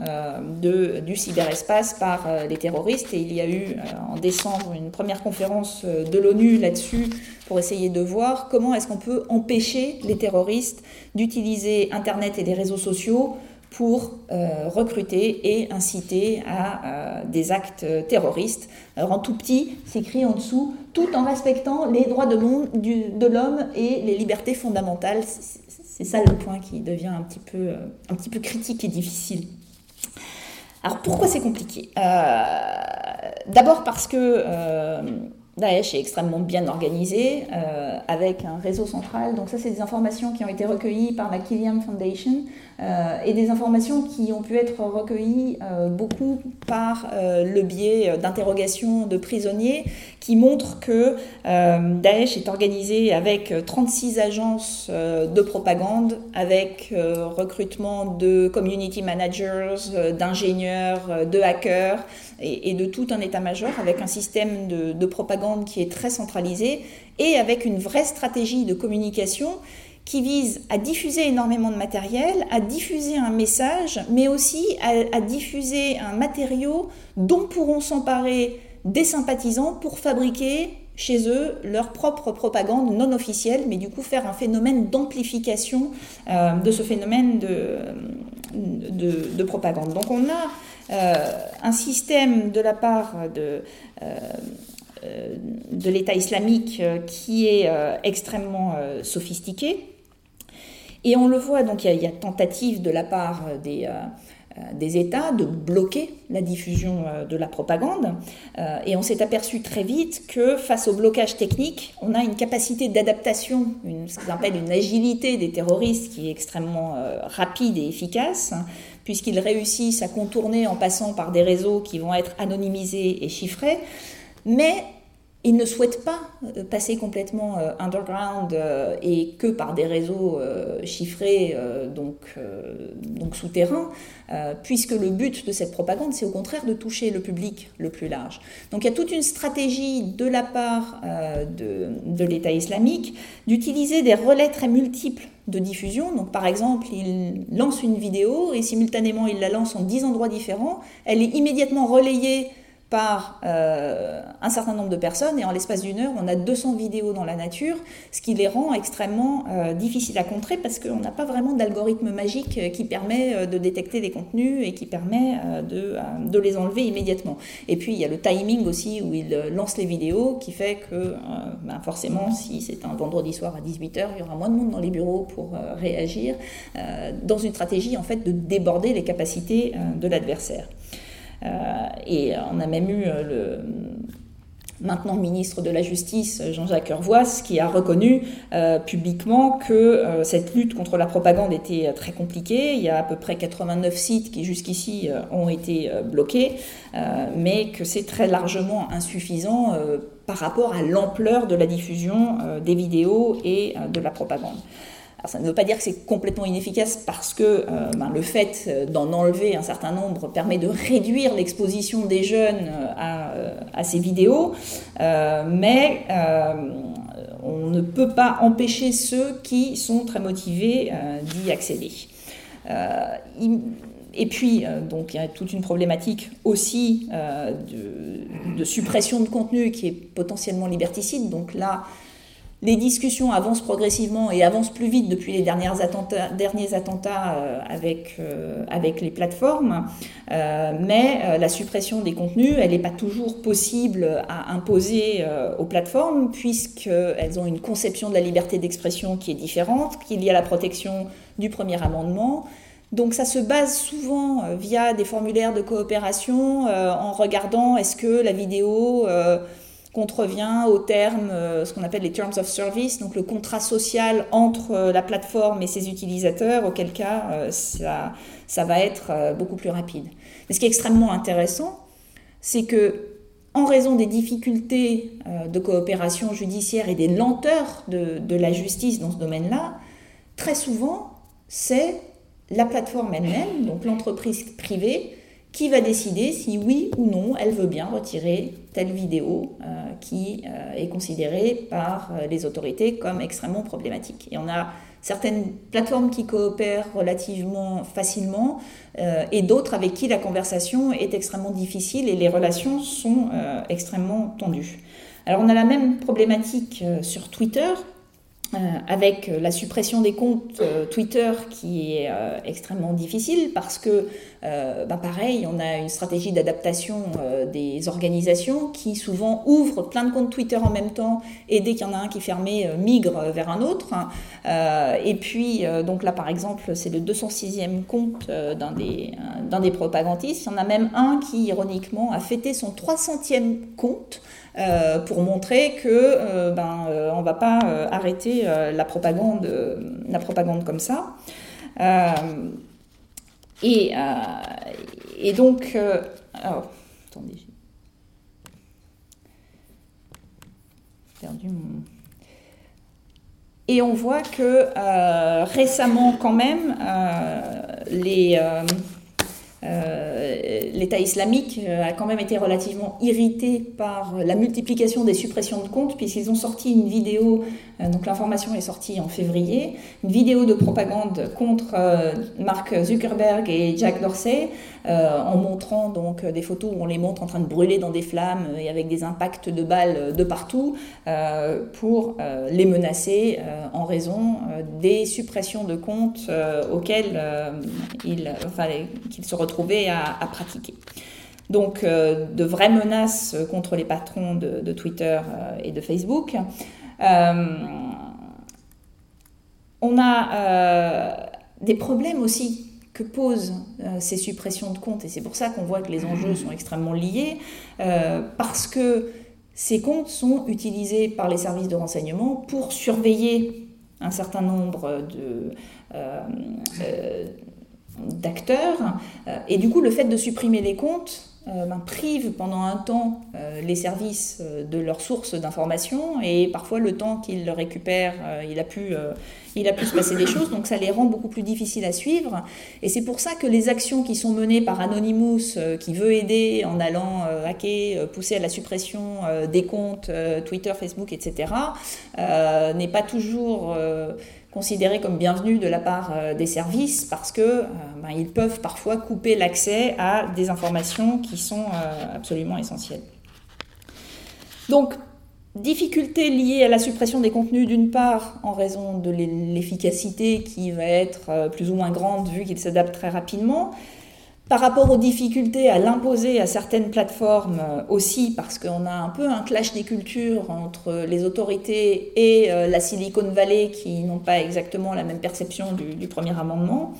du cyberespace par les terroristes? Et il y a eu en décembre une première conférence de l'ONU là-dessus pour essayer de voir comment est-ce qu'on peut empêcher les terroristes d'utiliser Internet et les réseaux sociaux pour euh, recruter et inciter à euh, des actes terroristes. Alors en tout petit, c'est écrit en dessous, tout en respectant les droits de l'homme et les libertés fondamentales. C'est ça le point qui devient un petit peu, euh, un petit peu critique et difficile. Alors pourquoi c'est compliqué? D'abord parce que Daesh est extrêmement bien organisé, avec un réseau central. Donc ça, c'est des informations qui ont été recueillies par la Killian Foundation euh, et des informations qui ont pu être recueillies euh, beaucoup par le biais d'interrogations de prisonniers qui montrent que Daesh est organisé avec 36 agences de propagande, avec recrutement de community managers, d'ingénieurs, de hackers et, de tout un état-major avec un système de propagande qui est très centralisée et avec une vraie stratégie de communication qui vise à diffuser énormément de matériel, à diffuser un message, mais aussi à, diffuser un matériau dont pourront s'emparer des sympathisants pour fabriquer chez eux leur propre propagande non officielle, mais du coup faire un phénomène d'amplification euh, de ce phénomène de, de, propagande. Donc on a euh, un système de la part de, euh, de l'État islamique qui est extrêmement sophistiqué. Et on le voit, donc il y, a, tentative de la part des, des États de bloquer la diffusion de la propagande. Et on s'est aperçu très vite que face au blocage technique, on a une capacité d'adaptation, ce qu'on appelle une agilité des terroristes qui est extrêmement rapide et efficace, puisqu'ils réussissent à contourner en passant par des réseaux qui vont être anonymisés et chiffrés. Mais ils ne souhaitent pas euh, passer complètement euh, underground euh, et que par des réseaux chiffrés, donc, donc souterrains, puisque le but de cette propagande, c'est au contraire de toucher le public le plus large. Donc il y a toute une stratégie de la part de, de l'État islamique d'utiliser des relais très multiples de diffusion. Donc par exemple, il lance une vidéo et simultanément il la lance en 10 endroits différents. Elle est immédiatement relayée par euh, un certain nombre de personnes et en l'espace d'une heure, on a 200 vidéos dans la nature, ce qui les rend extrêmement euh, difficiles à contrer parce qu'on n'a pas vraiment d'algorithme magique euh, qui permet de détecter les contenus et qui permet de, de, les enlever immédiatement. Et puis il y a le timing aussi où il lance les vidéos qui fait que ben forcément si c'est un vendredi soir à 18h, il y aura moins de monde dans les bureaux pour réagir dans une stratégie en fait de déborder les capacités de l'adversaire. Euh, et on a même eu euh, le maintenant ministre de la Justice, Jean-Jacques Urvoas, qui a reconnu euh, publiquement que cette lutte contre la propagande était très compliquée. Il y a à peu près 89 sites qui jusqu'ici ont été bloqués, mais que c'est très largement insuffisant par rapport à l'ampleur de la diffusion des vidéos et de la propagande ça ne veut pas dire que c'est complètement inefficace parce que euh, ben, le fait euh, d'en enlever un certain nombre permet de réduire l'exposition des jeunes euh, à, ces vidéos, mais on ne peut pas empêcher ceux qui sont très motivés d'y accéder. et puis, donc, il y a toute une problématique aussi de, de, suppression de contenu qui est potentiellement liberticide. Donc là, les discussions avancent progressivement et avancent plus vite depuis les derniers attentats, derniers attentats euh, avec, euh, avec les plateformes, euh, mais la suppression des contenus, elle n'est pas toujours possible à imposer aux plateformes puisqu'elles ont une conception de la liberté d'expression qui est différente, qu'il y a la protection du premier amendement. Donc ça se base souvent via des formulaires de coopération en regardant est-ce que la vidéo contrevient au terme, euh, ce qu'on appelle les terms of service, donc le contrat social entre euh, la plateforme et ses utilisateurs, auquel cas euh, ça, va être beaucoup plus rapide. Mais ce qui est extrêmement intéressant, c'est que en raison des difficultés de coopération judiciaire et des lenteurs de la justice dans ce domaine-là, très souvent, c'est la plateforme elle-même, donc l'entreprise privée, qui va décider si oui ou non elle veut bien retirer telle vidéo euh, qui euh, est considérée par euh, les autorités comme extrêmement problématique. Et on a certaines plateformes qui coopèrent relativement facilement et d'autres avec qui la conversation est extrêmement difficile et les relations sont extrêmement tendues. Alors on a la même problématique sur Twitter euh, avec la suppression des comptes euh, Twitter qui est euh, extrêmement difficile parce que, bah pareil, on a une stratégie d'adaptation des organisations qui souvent ouvrent plein de comptes Twitter en même temps et dès qu'il y en a un qui est fermé, migre vers un autre. et puis, donc là par exemple, c'est le 206e compte d'un des, des propagandistes. Il y en a même un qui, ironiquement, a fêté son 300e compte. Euh, pour montrer que euh, ben, euh, on va pas arrêter la propagande, la propagande comme ça. Et, et, donc, attendez, j'ai perdu mon. Et on voit que récemment, quand même, les euh, l'État islamique euh, a quand même été relativement irrité par la multiplication des suppressions de comptes, puisqu'ils ont sorti une vidéo, euh, donc l'information est sortie en février, une vidéo de propagande contre Mark Zuckerberg et Jack Dorsey, en montrant donc des photos où on les montre en train de brûler dans des flammes et avec des impacts de balles de partout, pour les menacer en raison des suppressions de comptes auxquels ils, enfin, qu'ils se retrouvent à, pratiquer. Donc euh, de vraies menaces contre les patrons de, Twitter euh, et de Facebook. Euh, on a des problèmes aussi que posent ces suppressions de comptes, et c'est pour ça qu'on voit que les enjeux sont extrêmement liés, parce que ces comptes sont utilisés par les services de renseignement pour surveiller un certain nombre de, d'acteurs. Euh, et du coup, le fait de supprimer les comptes ben, prive pendant un temps les services de leurs sources d'information et parfois le temps qu'ils le récupèrent, il a pu il a pu se passer des choses, donc ça les rend beaucoup plus difficiles à suivre. Et c'est pour ça que les actions qui sont menées par Anonymous, euh, qui veut aider en allant euh, hacker, euh, pousser à la suppression des comptes Twitter, Facebook, etc., n'est pas toujours considéré comme bienvenue de la part des services parce que ben, ils peuvent parfois couper l'accès à des informations qui sont absolument essentielles. Donc Difficultés liées à la suppression des contenus d'une part en raison de l'efficacité qui va être euh, plus ou moins grande vu qu'ils s'adaptent très rapidement. Par rapport aux difficultés à l'imposer à certaines plateformes euh, aussi parce qu'on a un peu un clash des cultures entre les autorités et euh, la Silicon Valley qui n'ont pas exactement la même perception du premier amendement.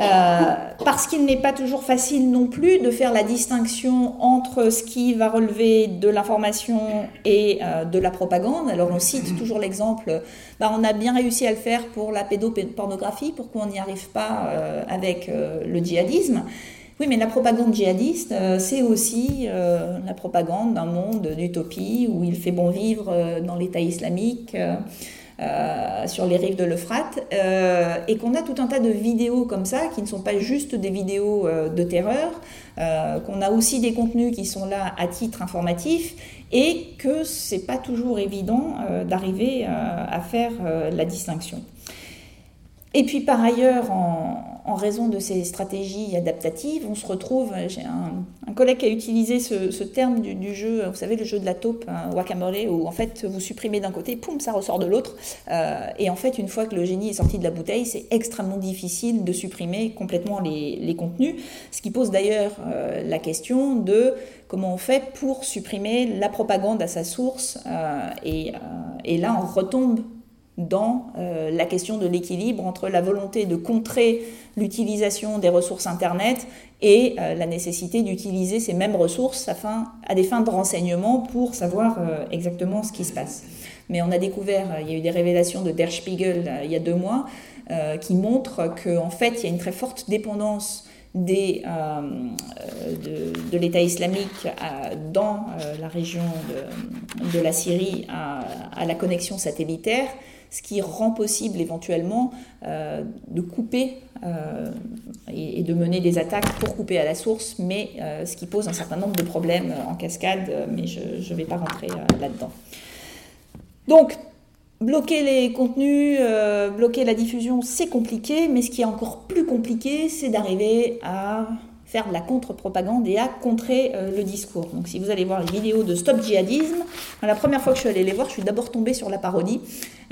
Euh, parce qu'il n'est pas toujours facile non plus de faire la distinction entre ce qui va relever de l'information et euh, de la propagande. Alors on cite toujours l'exemple, bah, on a bien réussi à le faire pour la pédopornographie, pourquoi on n'y arrive pas euh, avec le djihadisme oui, mais la propagande djihadiste, c'est aussi la propagande d'un monde d'utopie où il fait bon vivre dans l'État islamique. Euh, sur les rives de l'Euphrate, euh, et qu'on a tout un tas de vidéos comme ça, qui ne sont pas juste des vidéos euh, de terreur, qu'on a aussi des contenus qui sont là à titre informatif, et que c'est pas toujours évident d'arriver à faire la distinction. Et puis par ailleurs, en, raison de ces stratégies adaptatives, on se retrouve, j'ai un, collègue qui a utilisé ce, terme du, jeu, vous savez, le jeu de la taupe, hein, où en fait vous supprimez d'un côté, poum, ça ressort de l'autre. Euh, et en fait, une fois que le génie est sorti de la bouteille, c'est extrêmement difficile de supprimer complètement les, contenus, ce qui pose d'ailleurs euh, la question de comment on fait pour supprimer la propagande à sa source. Euh, et, et, là, on retombe dans euh, la question de l'équilibre entre la volonté de contrer l'utilisation des ressources Internet et euh, la nécessité d'utiliser ces mêmes ressources afin, à des fins de renseignement pour savoir euh, exactement ce qui se passe. Mais on a découvert, il y a eu des révélations de Der Spiegel il y a deux mois, qui montrent qu'en fait, il y a une très forte dépendance de, l'État islamique dans la région de, de la Syrie à, à, la connexion satellitaire ce qui rend possible éventuellement euh, de couper euh, et, de mener des attaques pour couper à la source, mais euh, ce qui pose un certain nombre de problèmes en cascade, mais je ne vais pas rentrer là-dedans. Donc, bloquer les contenus, bloquer la diffusion, c'est compliqué, mais ce qui est encore plus compliqué, c'est d'arriver à faire de la contre-propagande et à contrer euh, le discours. Donc si vous allez voir les vidéos de Stop Djihadisme, la première fois que je suis allée les voir, je suis d'abord tombée sur la parodie.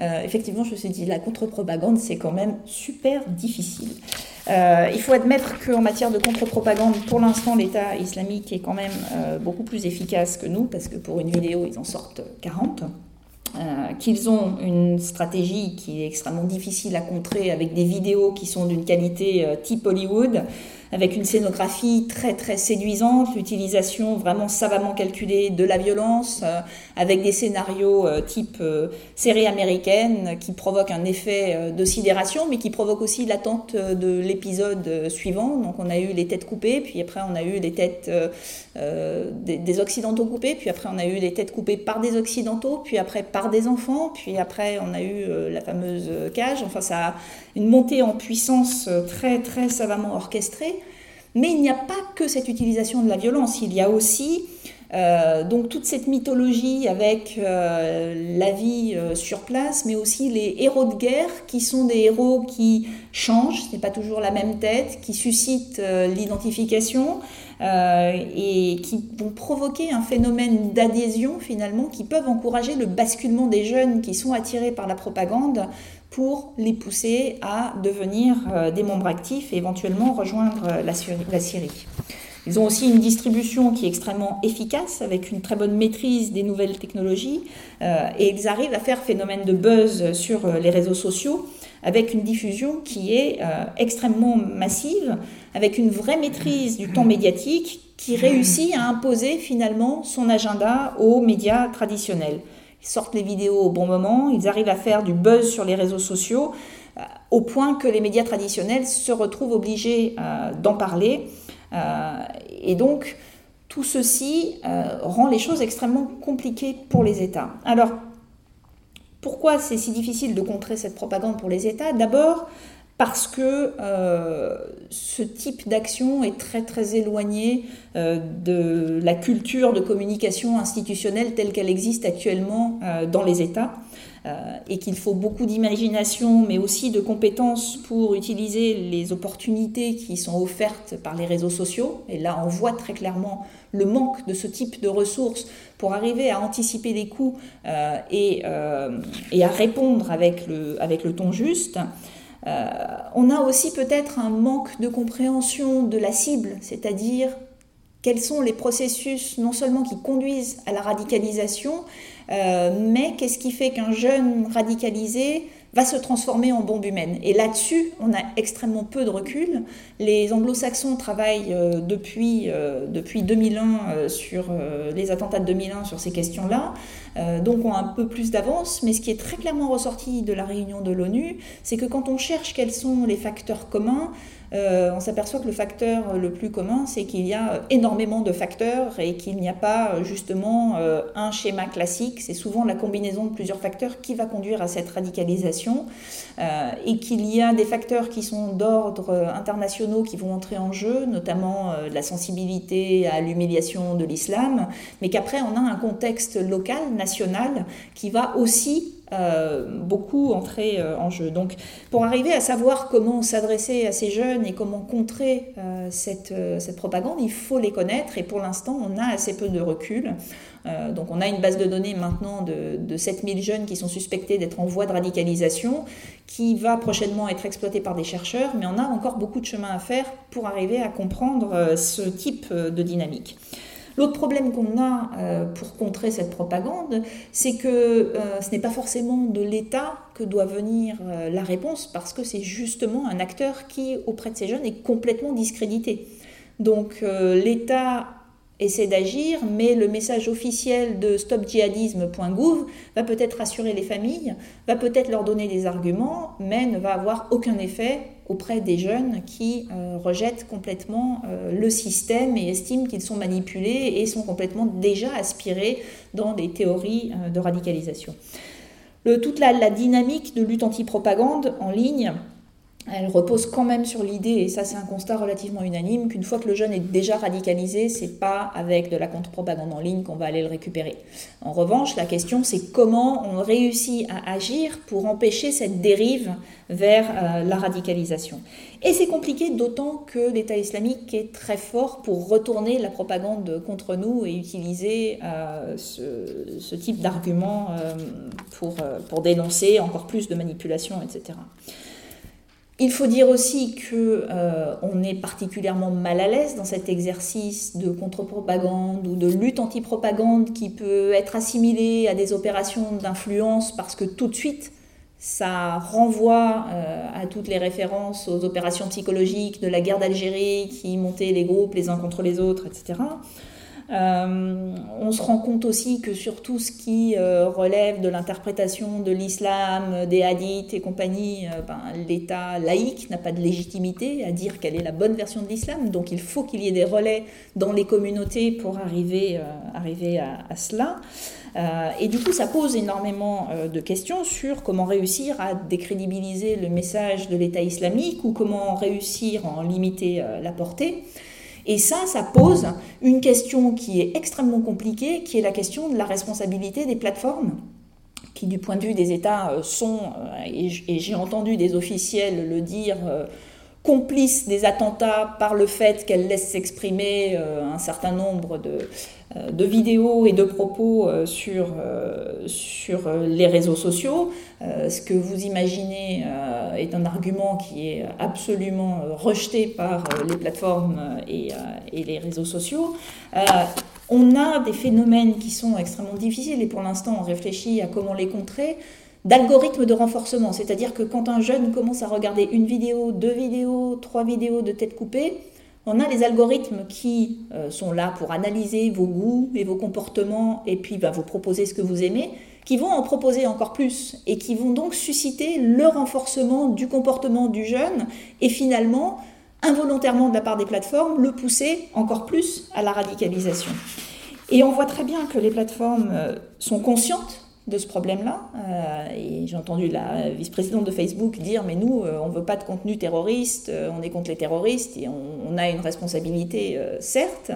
Euh, effectivement, je me suis dit, la contre-propagande, c'est quand même super difficile. Euh, il faut admettre qu'en matière de contre-propagande, pour l'instant, l'État islamique est quand même beaucoup plus efficace que nous, parce que pour une vidéo, ils en sortent 40. qu'ils ont une stratégie qui est extrêmement difficile à contrer avec des vidéos qui sont d'une qualité type Hollywood, avec une scénographie très très séduisante, l'utilisation vraiment savamment calculée de la violence, euh, avec des scénarios euh, type euh, série américaine qui provoquent un effet de sidération, mais qui provoquent aussi l'attente de l'épisode suivant. Donc on a eu les têtes coupées, puis après on a eu les têtes des, des, occidentaux coupées, puis après on a eu les têtes coupées par des occidentaux, puis après par des enfants, puis après on a eu la fameuse cage. Enfin ça a une montée en puissance très très savamment orchestrée. Mais il n'y a pas que cette utilisation de la violence, il y a aussi euh, donc toute cette mythologie avec euh, la vie euh, sur place, mais aussi les héros de guerre qui sont des héros qui changent, ce n'est pas toujours la même tête, qui suscitent l'identification et qui vont provoquer un phénomène d'adhésion finalement qui peuvent encourager le basculement des jeunes qui sont attirés par la propagande pour les pousser à devenir euh, des membres actifs et éventuellement rejoindre euh, la Syrie. Ils ont aussi une distribution qui est extrêmement efficace, avec une très bonne maîtrise des nouvelles technologies, euh, et ils arrivent à faire phénomène de buzz sur les réseaux sociaux, avec une diffusion qui est extrêmement massive, avec une vraie maîtrise du temps médiatique qui réussit à imposer finalement son agenda aux médias traditionnels. Ils sortent les vidéos au bon moment, ils arrivent à faire du buzz sur les réseaux sociaux, euh, au point que les médias traditionnels se retrouvent obligés euh, d'en parler. Euh, et donc, Tout ceci rend les choses extrêmement compliquées pour les États. Alors, pourquoi c'est si difficile de contrer cette propagande pour les États? D'abord, parce que euh, ce type d'action est très très éloigné euh, de la culture de communication institutionnelle telle qu'elle existe actuellement euh, dans les États. et qu'il faut beaucoup d'imagination, mais aussi de compétences pour utiliser les opportunités qui sont offertes par les réseaux sociaux. Et là, on voit très clairement le manque de ce type de ressources pour arriver à anticiper les coûts et, à répondre avec le ton juste. Euh, on a aussi peut-être un manque de compréhension de la cible, c'est-à-dire quels sont les processus non seulement qui conduisent à la radicalisation, euh, mais qu'est-ce qui fait qu'un jeune radicalisé va se transformer en bombe humaine. Et là-dessus, on a extrêmement peu de recul. Les anglo-saxons travaillent euh, depuis, depuis 2001 sur les attentats de 2001 sur ces questions-là. Euh, donc ont un peu plus d'avance, mais ce qui est très clairement ressorti de la réunion de l'ONU, c'est que quand on cherche quels sont les facteurs communs, euh, on s'aperçoit que le facteur le plus commun, c'est qu'il y a énormément de facteurs et qu'il n'y a pas justement euh, un schéma classique. C'est souvent la combinaison de plusieurs facteurs qui va conduire à cette radicalisation et qu'il y a des facteurs qui sont d'ordre internationaux qui vont entrer en jeu, notamment la sensibilité à l'humiliation de l'islam, mais qu'après on a un contexte local, nationale qui va aussi euh, beaucoup entrer euh, en jeu. Donc pour arriver à savoir comment s'adresser à ces jeunes et comment contrer euh, cette, cette, propagande, il faut les connaître et pour l'instant on a assez peu de recul. donc on a une base de données maintenant de, de 7000 jeunes qui sont suspectés d'être en voie de radicalisation qui va prochainement être exploitée par des chercheurs, mais on a encore beaucoup de chemin à faire pour arriver à comprendre ce type de dynamique. L'autre problème qu'on a euh, pour contrer cette propagande, c'est que euh, ce n'est pas forcément de l'État que doit venir euh, la réponse, parce que c'est justement un acteur qui, auprès de ces jeunes, est complètement discrédité. Donc l'État essaie d'agir, mais le message officiel de stopdjihadisme.gouv va peut-être rassurer les familles, va peut-être leur donner des arguments, mais ne va avoir aucun effet auprès des jeunes qui euh, rejettent complètement euh, le système et estiment qu'ils sont manipulés et sont complètement déjà aspirés dans des théories euh, de radicalisation. Toute la, dynamique de lutte anti-propagande en ligne elle repose quand même sur l'idée, et ça c'est un constat relativement unanime, qu'une fois que le jeune est déjà radicalisé, c'est pas avec de la contre-propagande en ligne qu'on va aller le récupérer. En revanche, la question c'est comment on réussit à agir pour empêcher cette dérive vers euh, la radicalisation. Et c'est compliqué d'autant que l'État islamique est très fort pour retourner la propagande contre nous et utiliser euh, ce, type d'argument euh, pour, pour dénoncer encore plus de manipulation, etc. Il faut dire aussi que euh, on est particulièrement mal à l'aise dans cet exercice de contre-propagande ou de lutte anti-propagande qui peut être assimilé à des opérations d'influence parce que tout de suite ça renvoie euh, à toutes les références aux opérations psychologiques de la guerre d'Algérie qui montaient les groupes les uns contre les autres, etc. Euh, on se rend compte aussi que sur tout ce qui euh, relève de l'interprétation de l'islam, des hadiths et compagnie, euh, ben, l'État laïque n'a pas de légitimité à dire quelle est la bonne version de l'islam. Donc il faut qu'il y ait des relais dans les communautés pour arriver, arriver à, cela. et du coup, ça pose énormément de questions sur comment réussir à décrédibiliser le message de l'État islamique ou comment réussir à en limiter la portée. Et ça, ça pose une question qui est extrêmement compliquée, qui est la question de la responsabilité des plateformes qui du point de vue des États euh, sont, euh, et j'ai entendu des officiels le dire, euh, complices des attentats par le fait qu'elles laissent s'exprimer un certain nombre de, de vidéos et de propos euh, sur, euh, sur les réseaux sociaux. Ce que vous imaginez est un argument qui est absolument rejeté par les plateformes et, et les réseaux sociaux. On a des phénomènes qui sont extrêmement difficiles et pour l'instant on réfléchit à comment les contrer d'algorithmes de renforcement. C'est-à-dire que quand un jeune commence à regarder une vidéo, deux vidéos, trois vidéos de tête coupée, on a les algorithmes qui euh, sont là pour analyser vos goûts et vos comportements et puis va vous proposer ce que vous aimez, qui vont en proposer encore plus et qui vont donc susciter le renforcement du comportement du jeune et finalement involontairement de la part des plateformes, le pousser encore plus à la radicalisation. Et on voit très bien que les plateformes euh, sont conscientes de ce problème-là. Euh, et j'ai entendu la vice-présidente de Facebook dire mais nous, euh, on ne veut pas de contenu terroriste, on est contre les terroristes et on, a une responsabilité, certes.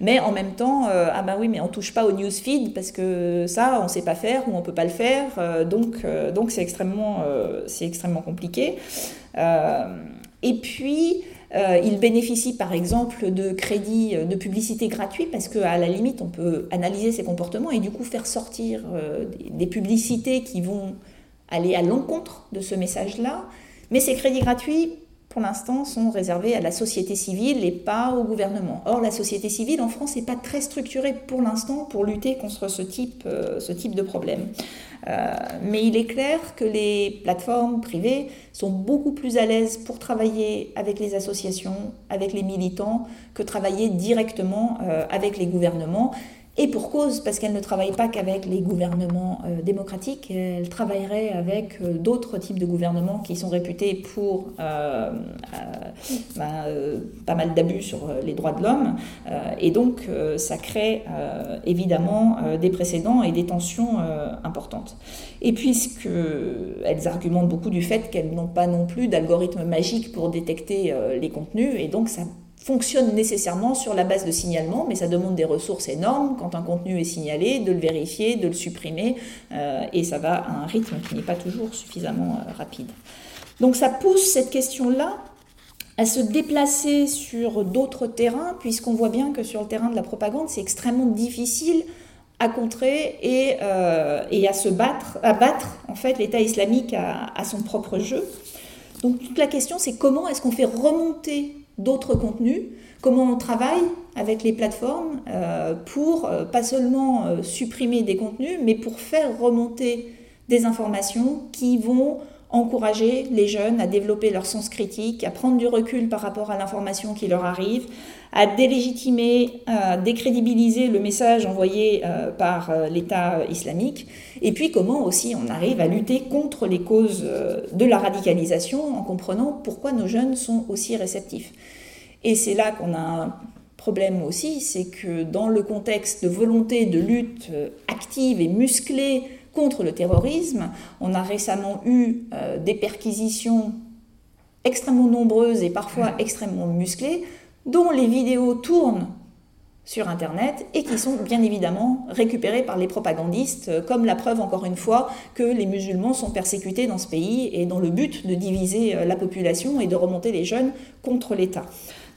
Mais en même temps, ah ben oui, mais on touche pas au newsfeed parce que ça, on ne sait pas faire ou on ne peut pas le faire. donc, donc c'est extrêmement, c'est extrêmement compliqué. et puis, euh, il bénéficie par exemple de crédits euh, de publicité gratuits parce qu'à la limite on peut analyser ses comportements et du coup faire sortir euh, des publicités qui vont aller à l'encontre de ce message-là. Mais ces crédits gratuits, pour l'instant, sont réservés à la société civile et pas au gouvernement. Or, la société civile en France n'est pas très structurée pour l'instant pour lutter contre ce type, type de problème. Euh, mais il est clair que les plateformes privées sont beaucoup plus à l'aise pour travailler avec les associations, avec les militants, que travailler directement euh, avec les gouvernements. Et pour cause, parce qu'elle ne travaille pas qu'avec les gouvernements euh, démocratiques, elle travaillerait avec euh, d'autres types de gouvernements qui sont réputés pour euh, ben, pas mal d'abus sur les droits de l'homme. et donc, ça crée évidemment des précédents et des tensions importantes. Et puisqu'elles argumentent beaucoup du fait qu'elles n'ont pas non plus d'algorithme magique pour détecter les contenus, et donc ça fonctionne nécessairement sur la base de signalement, mais ça demande des ressources énormes quand un contenu est signalé, de le vérifier, de le supprimer, euh, et ça va à un rythme qui n'est pas toujours suffisamment euh, rapide. Donc ça pousse cette question-là à se déplacer sur d'autres terrains, puisqu'on voit bien que sur le terrain de la propagande, c'est extrêmement difficile à contrer et, euh, à se battre, à battre en fait l'État islamique à son propre jeu. Donc toute la question, c'est comment est-ce qu'on fait remonter d'autres contenus, comment on travaille avec les plateformes euh, pour euh, pas seulement euh, supprimer des contenus, mais pour faire remonter des informations qui vont encourager les jeunes à développer leur sens critique, à prendre du recul par rapport à l'information qui leur arrive, à délégitimer, à décrédibiliser le message envoyé par l'État islamique, et puis comment aussi on arrive à lutter contre les causes de la radicalisation en comprenant pourquoi nos jeunes sont aussi réceptifs. Et c'est là qu'on a un problème aussi, c'est que dans le contexte de volonté de lutte euh, active et musclée contre le terrorisme, on a récemment eu euh, des perquisitions extrêmement nombreuses et parfois extrêmement musclées, dont les vidéos tournent sur Internet et qui sont bien évidemment récupérées par les propagandistes, euh, comme la preuve encore une fois que les musulmans sont persécutés dans ce pays et dans le but de diviser la population et de remonter les jeunes contre l'État.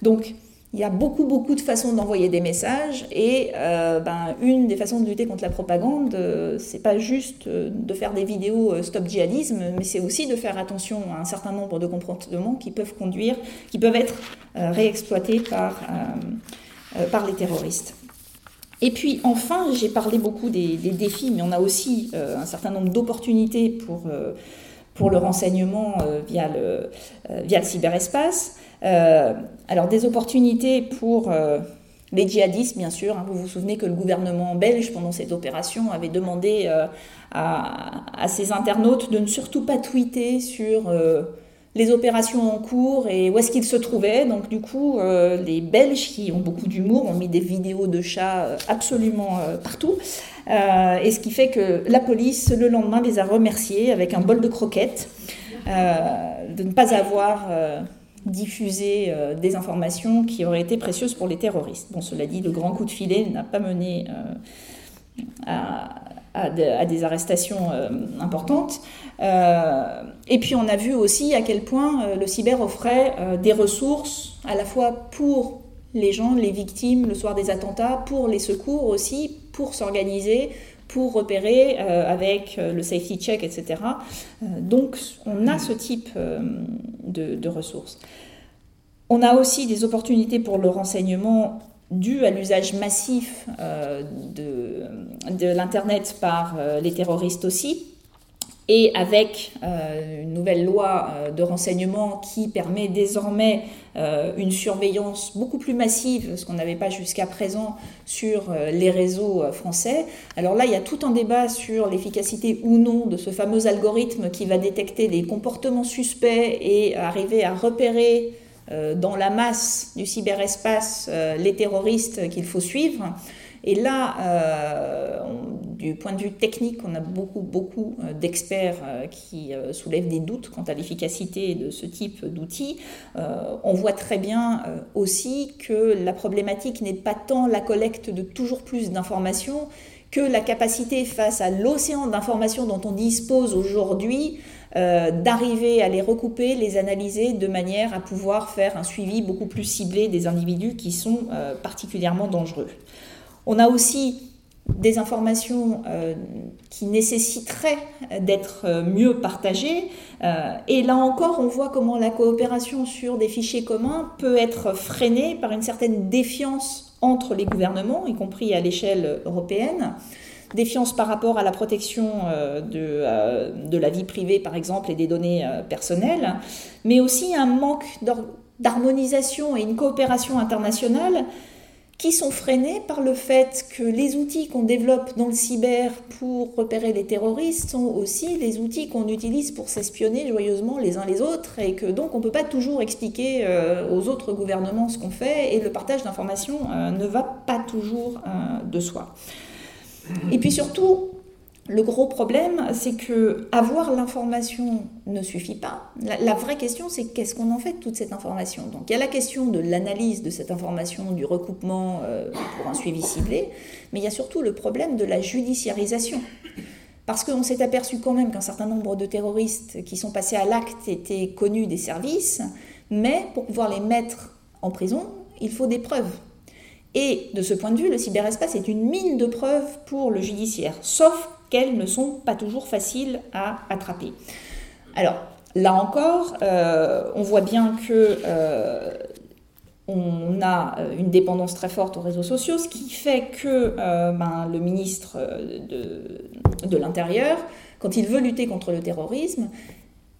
Donc, il y a beaucoup, beaucoup de façons d'envoyer des messages et euh, ben, une des façons de lutter contre la propagande, euh, c'est pas juste euh, de faire des vidéos stop djihadisme, mais c'est aussi de faire attention à un certain nombre de comportements qui peuvent conduire, qui peuvent être réexploités par, par les terroristes. Et puis enfin, j'ai parlé beaucoup des, des, défis, mais on a aussi un certain nombre d'opportunités pour, pour le renseignement via, le, via le cyberespace. Euh, alors des opportunités pour euh, les djihadistes, bien sûr. Hein. vous vous souvenez que le gouvernement belge, pendant cette opération, avait demandé euh, à, ses internautes de ne surtout pas tweeter sur les opérations en cours et où est-ce qu'ils se trouvaient. Donc du coup, les Belges, qui ont beaucoup d'humour, ont mis des vidéos de chats absolument partout. et ce qui fait que la police, le lendemain, les a remerciés avec un bol de croquettes de ne pas avoir diffuser euh, des informations qui auraient été précieuses pour les terroristes. Bon, cela dit, le grand coup de filet n'a pas mené euh, à, des arrestations euh, importantes. et puis on a vu aussi à quel point le cyber offrait des ressources à la fois pour les gens, les victimes, le soir des attentats, pour les secours aussi, pour s'organiser, pour repérer avec le safety check, etc. donc on a ce type de, ressources. On a aussi des opportunités pour le renseignement dû à l'usage massif euh, de, l'Internet par euh, les terroristes aussi, et avec euh, une nouvelle loi de renseignement qui permet désormais une surveillance beaucoup plus massive, ce qu'on n'avait pas jusqu'à présent sur les réseaux français. Alors là, il y a tout un débat sur l'efficacité ou non de ce fameux algorithme qui va détecter des comportements suspects et arriver à repérer dans la masse du cyberespace les terroristes qu'il faut suivre. Et là, euh, du point de vue technique, on a beaucoup, beaucoup euh, d'experts euh, qui soulèvent des doutes quant à l'efficacité de ce type d'outils. on voit très bien aussi que la problématique n'est pas tant la collecte de toujours plus d'informations que la capacité face à l'océan d'informations dont on dispose aujourd'hui d'arriver à les recouper, les analyser de manière à pouvoir faire un suivi beaucoup plus ciblé des individus qui sont particulièrement dangereux. On a aussi des informations euh, qui nécessiteraient d'être euh, mieux partagées. Euh, et là encore, on voit comment la coopération sur des fichiers communs peut être freinée par une certaine défiance entre les gouvernements, y compris à l'échelle européenne. Défiance par rapport à la protection de, de, la vie privée, par exemple, et des données personnelles, mais aussi un manque d'harmonisation et une coopération internationale qui sont freinés par le fait que les outils qu'on développe dans le cyber pour repérer les terroristes sont aussi les outils qu'on utilise pour s'espionner joyeusement les uns les autres et que donc on ne peut pas toujours expliquer euh, aux autres gouvernements ce qu'on fait et le partage d'informations euh, ne va pas toujours euh, de soi. Et puis surtout, le gros problème, c'est que avoir l'information ne suffit pas. La, vraie question, c'est qu'est-ce qu'on en fait de toute cette information? Donc il y a la question de l'analyse de cette information, du recoupement euh, pour un suivi ciblé, mais il y a surtout le problème de la judiciarisation. Parce qu'on s'est aperçu quand même qu'un certain nombre de terroristes qui sont passés à l'acte étaient connus des services, mais pour pouvoir les mettre en prison, il faut des preuves. Et de ce point de vue, le cyberespace est une mine de preuves pour le judiciaire, sauf ne sont pas toujours faciles à attraper. Alors, là encore, euh, on voit bien que euh, on a euh, une dépendance très forte aux réseaux sociaux, ce qui fait que ben, le ministre de l'Intérieur, quand il veut lutter contre le terrorisme,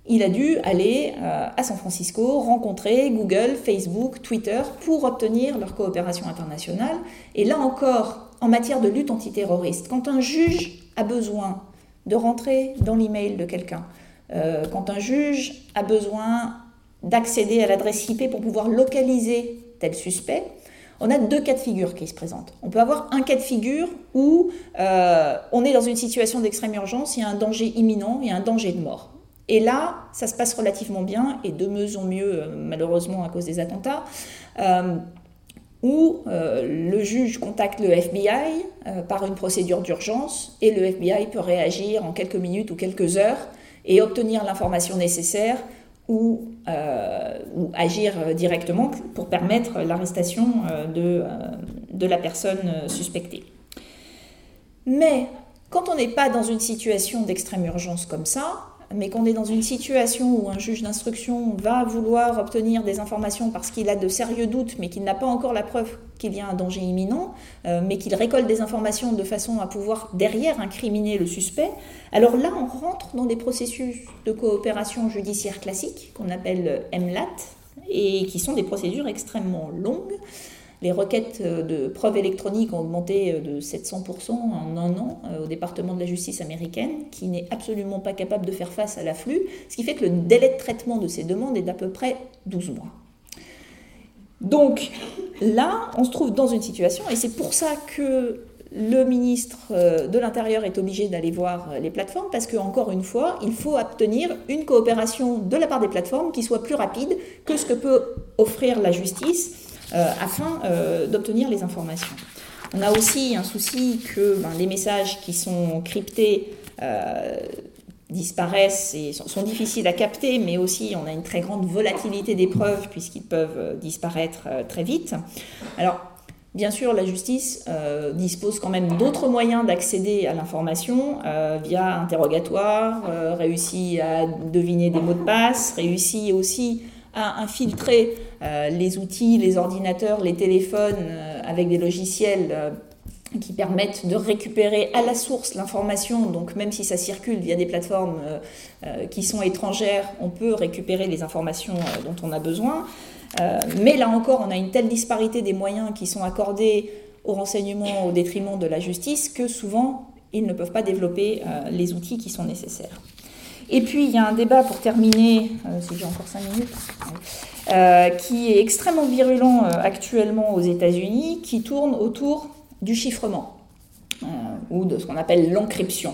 il a dû aller à San Francisco rencontrer Google, Facebook, Twitter pour obtenir leur coopération internationale. Et là encore, en matière de lutte antiterroriste, quand un juge a besoin de rentrer dans l'email de quelqu'un, euh, quand un juge a besoin d'accéder à l'adresse IP pour pouvoir localiser tel suspect, on a deux cas de figure qui se présentent. On peut avoir un cas de figure où euh, on est dans une situation d'extrême urgence, il y a un danger imminent, il y a un danger de mort. Et là, ça se passe relativement bien, et de mieux en mieux, euh, malheureusement à cause des attentats où euh, le juge contacte le FBI euh, par une procédure d'urgence et le FBI peut réagir en quelques minutes ou quelques heures et obtenir l'information nécessaire ou, euh, agir directement pour permettre l'arrestation de, de, la personne suspectée. Mais quand on n'est pas dans une situation d'extrême urgence comme ça, mais qu'on est dans une situation où un juge d'instruction va vouloir obtenir des informations parce qu'il a de sérieux doutes, mais qu'il n'a pas encore la preuve qu'il y a un danger imminent, euh, mais qu'il récolte des informations de façon à pouvoir derrière incriminer le suspect, alors là on rentre dans des processus de coopération judiciaire classique qu'on appelle MLAT, et qui sont des procédures extrêmement longues. Les requêtes euh, de preuves électroniques ont augmenté euh, de 700% en un an euh, au département de la justice américaine, qui n'est absolument pas capable de faire face à l'afflux, ce qui fait que le délai de traitement de ces demandes est d'à peu près 12 mois. Donc là, on se trouve dans une situation, et c'est pour ça que le ministre de l'Intérieur est obligé d'aller voir les plateformes parce qu'encore une fois, il faut obtenir une coopération de la part des plateformes qui soit plus rapide que ce que peut offrir la justice afin euh, d'obtenir les informations. On a aussi un souci que ben, les messages qui sont cryptés euh, disparaissent et sont, difficiles à capter, mais aussi on a une très grande volatilité des preuves puisqu'ils peuvent disparaître très vite. Alors, bien sûr, la justice dispose quand même d'autres moyens d'accéder à l'information via interrogatoire, réussit à deviner des mots de passe, réussit aussi à infiltrer euh, les outils, les ordinateurs, les téléphones euh, avec des logiciels euh, qui permettent de récupérer à la source l'information. Donc même si ça circule via des plateformes qui sont étrangères, on peut récupérer les informations dont on a besoin. mais là encore, on a une telle disparité des moyens qui sont accordés au renseignement au détriment de la justice que souvent, ils ne peuvent pas développer les outils qui sont nécessaires. Et puis il y a un débat pour terminer, si j'ai encore 5 minutes, qui est extrêmement virulent actuellement aux États-Unis, qui tourne autour du chiffrement, ou de ce qu'on appelle l'encryption.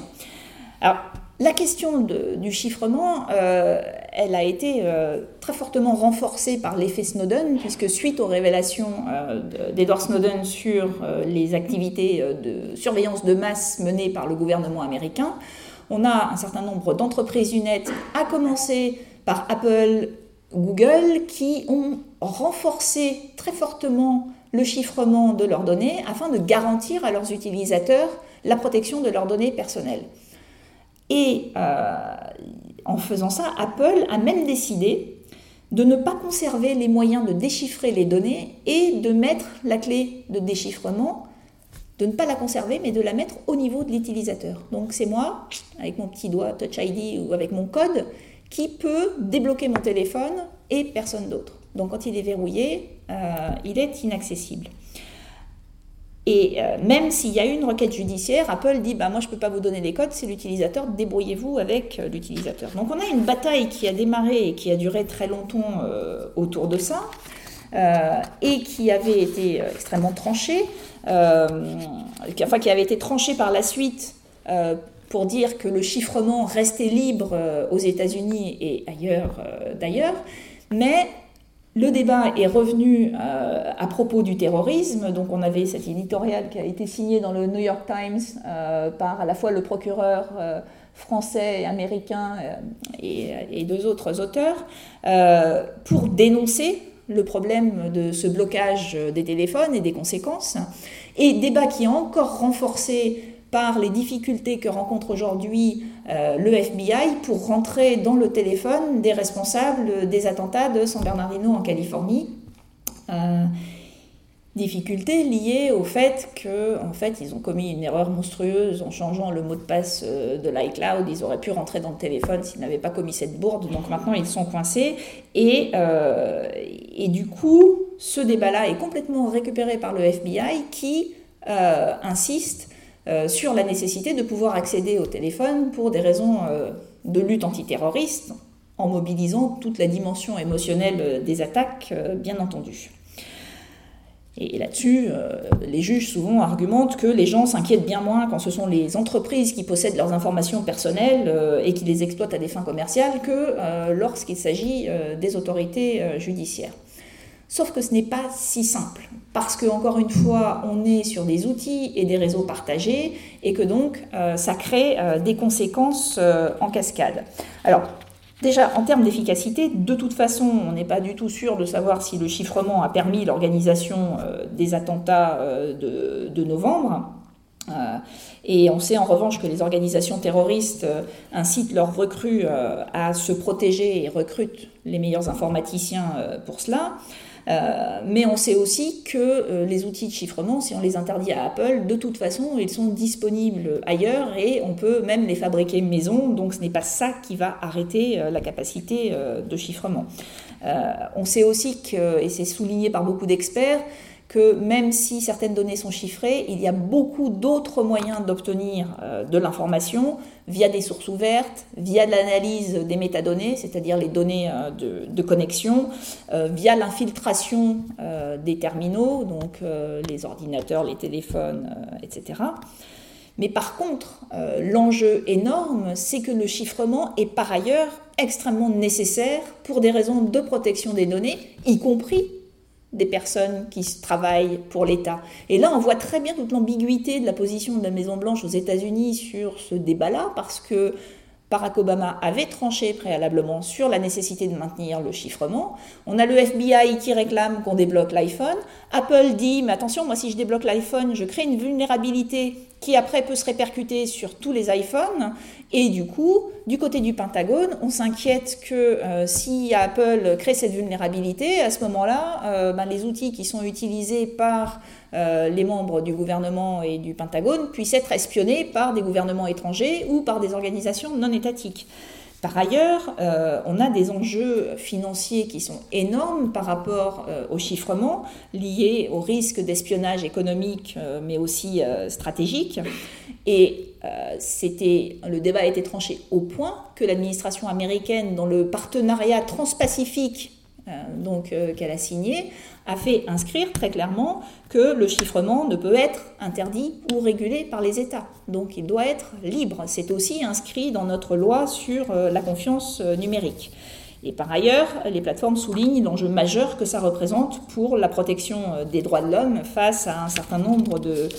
Alors, la question du chiffrement, euh, elle a été euh, très fortement renforcée par l'effet Snowden, puisque suite aux révélations euh, d'Edward Snowden sur les activités de surveillance de masse menées par le gouvernement américain, on a un certain nombre d'entreprises UNET, à commencer par Apple, Google, qui ont renforcé très fortement le chiffrement de leurs données afin de garantir à leurs utilisateurs la protection de leurs données personnelles. Et euh, en faisant ça, Apple a même décidé de ne pas conserver les moyens de déchiffrer les données et de mettre la clé de déchiffrement, de ne pas la conserver, mais de la mettre au niveau de l'utilisateur. Donc c'est moi, avec mon petit doigt Touch ID ou avec mon code, qui peut débloquer mon téléphone et personne d'autre. Donc quand il est verrouillé, euh, il est inaccessible. Et euh, même s'il y a une requête judiciaire, Apple dit bah, Moi, je ne peux pas vous donner les codes, c'est l'utilisateur, débrouillez-vous avec euh, l'utilisateur. Donc, on a une bataille qui a démarré et qui a duré très longtemps autour de ça, et qui avait été extrêmement tranchée, enfin, qui avait été tranchée par la suite pour dire que le chiffrement restait libre aux États-Unis et ailleurs d'ailleurs, mais le débat est revenu euh, à propos du terrorisme. Donc, on avait cet éditorial qui a été signé dans le New York Times euh, par à la fois le procureur euh, français et américain et, deux autres auteurs pour dénoncer le problème de ce blocage des téléphones et des conséquences. Et débat qui a encore renforcé par les difficultés que rencontre aujourd'hui euh, le FBI pour rentrer dans le téléphone des responsables des attentats de San Bernardino en Californie. Euh, difficultés liées au fait qu'en en fait, ils ont commis une erreur monstrueuse en changeant le mot de passe euh, de l'iCloud. Ils auraient pu rentrer dans le téléphone s'ils n'avaient pas commis cette bourde. Donc maintenant, ils sont coincés. Et, et du coup, ce débat-là est complètement récupéré par le FBI qui insiste euh, sur la nécessité de pouvoir accéder au téléphone pour des raisons euh, de lutte antiterroriste, en mobilisant toute la dimension émotionnelle euh, des attaques, bien entendu. Et là-dessus, les juges souvent argumentent que les gens s'inquiètent bien moins quand ce sont les entreprises qui possèdent leurs informations personnelles et qui les exploitent à des fins commerciales que lorsqu'il s'agit des autorités judiciaires. Sauf que ce n'est pas si simple, parce que encore une fois, on est sur des outils et des réseaux partagés, et que donc euh, ça crée euh, des conséquences euh, en cascade. Déjà, en termes d'efficacité, de toute façon, on n'est pas du tout sûr de savoir si le chiffrement a permis l'organisation des attentats de, de novembre. Et on sait en revanche que les organisations terroristes incitent leurs recrues à se protéger et recrutent les meilleurs informaticiens pour cela. Euh, mais on sait aussi que euh, les outils de chiffrement, si on les interdit à Apple, de toute façon, ils sont disponibles ailleurs et on peut même les fabriquer maison. Donc ce n'est pas ça qui va arrêter euh, la capacité de chiffrement. on sait aussi et c'est souligné par beaucoup d'experts, que même si certaines données sont chiffrées, il y a beaucoup d'autres moyens d'obtenir de l'information via des sources ouvertes, via l'analyse des métadonnées, c'est-à-dire les données euh, de, connexion, euh, via l'infiltration des terminaux, donc les ordinateurs, les téléphones, etc. Mais par contre, l'enjeu énorme, c'est que le chiffrement est par ailleurs extrêmement nécessaire pour des raisons de protection des données, y compris des personnes qui travaillent pour l'État. Et là, on voit très bien toute l'ambiguïté de la position de la Maison-Blanche aux États-Unis sur ce débat-là, parce que Barack Obama avait tranché préalablement sur la nécessité de maintenir le chiffrement. On a le FBI qui réclame qu'on débloque l'iPhone. Apple dit, mais attention, moi si je débloque l'iPhone, je crée une vulnérabilité qui après peut se répercuter sur tous les iPhones. Et du coup, du côté du Pentagone, on s'inquiète que euh, si Apple crée cette vulnérabilité, à ce moment-là, euh, ben, les outils qui sont utilisés par euh, les membres du gouvernement et du Pentagone puissent être espionnés par des gouvernements étrangers ou par des organisations non étatiques. Par ailleurs, on a des enjeux financiers qui sont énormes par rapport au chiffrement, liés au risque d'espionnage économique, mais aussi stratégique. Et c'était, le débat a été tranché au point que l'administration américaine, dans le partenariat transpacifique donc qu'elle a signé, a fait inscrire très clairement que le chiffrement ne peut être interdit ou régulé par les États. Donc il doit être libre. C'est aussi inscrit dans notre loi sur euh, la confiance euh, numérique. Et par ailleurs, les plateformes soulignent l'enjeu majeur que ça représente pour la protection euh, des droits de l'homme face à un certain nombre de,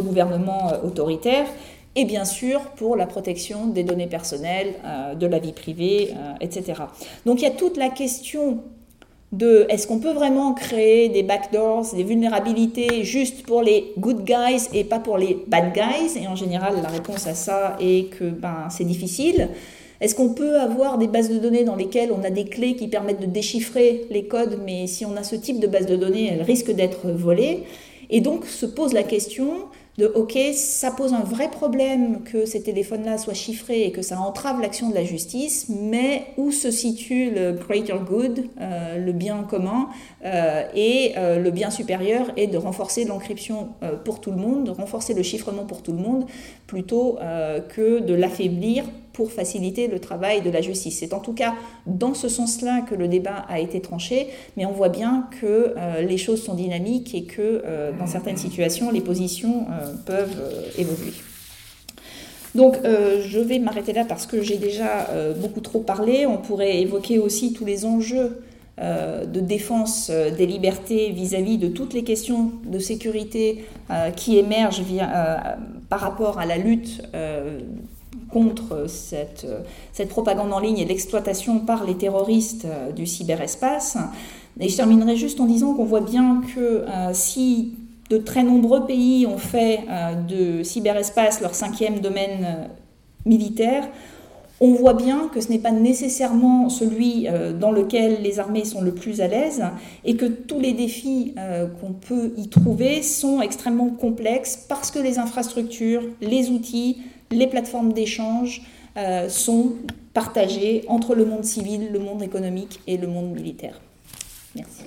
gouvernements autoritaires et bien sûr pour la protection des données personnelles, de la vie privée, etc. Donc il y a toute la question de est-ce qu'on peut vraiment créer des backdoors, des vulnérabilités juste pour les good guys et pas pour les bad guys? Et en général, la réponse à ça est que ben, c'est difficile. Est-ce qu'on peut avoir des bases de données dans lesquelles on a des clés qui permettent de déchiffrer les codes, mais si on a ce type de base de données, elles risquent d'être volées? Et donc se pose la question de OK, ça pose un vrai problème que ces téléphones-là soient chiffrés et que ça entrave l'action de la justice, mais où se situe le greater good, euh, le bien commun, euh, et euh, le bien supérieur est de renforcer l'encryption pour tout le monde, de renforcer le chiffrement pour tout le monde, plutôt que de l'affaiblir pour faciliter le travail de la justice. C'est en tout cas dans ce sens-là que le débat a été tranché, mais on voit bien que euh, les choses sont dynamiques et que euh, dans certaines situations, les positions euh, peuvent évoluer. Donc je vais m'arrêter là parce que j'ai déjà beaucoup trop parlé. On pourrait évoquer aussi tous les enjeux de défense des libertés vis-à-vis de toutes les questions de sécurité qui émergent par rapport à la lutte contre cette, cette, propagande en ligne et l'exploitation par les terroristes euh, du cyberespace. Et je terminerai juste en disant qu'on voit bien que euh, si de très nombreux pays ont fait euh, de cyberespace leur cinquième domaine militaire, on voit bien que ce n'est pas nécessairement celui dans lequel les armées sont le plus à l'aise et que tous les défis qu'on peut y trouver sont extrêmement complexes parce que les infrastructures, les outils, les plateformes d'échange euh, sont partagées entre le monde civil, le monde économique et le monde militaire. Merci.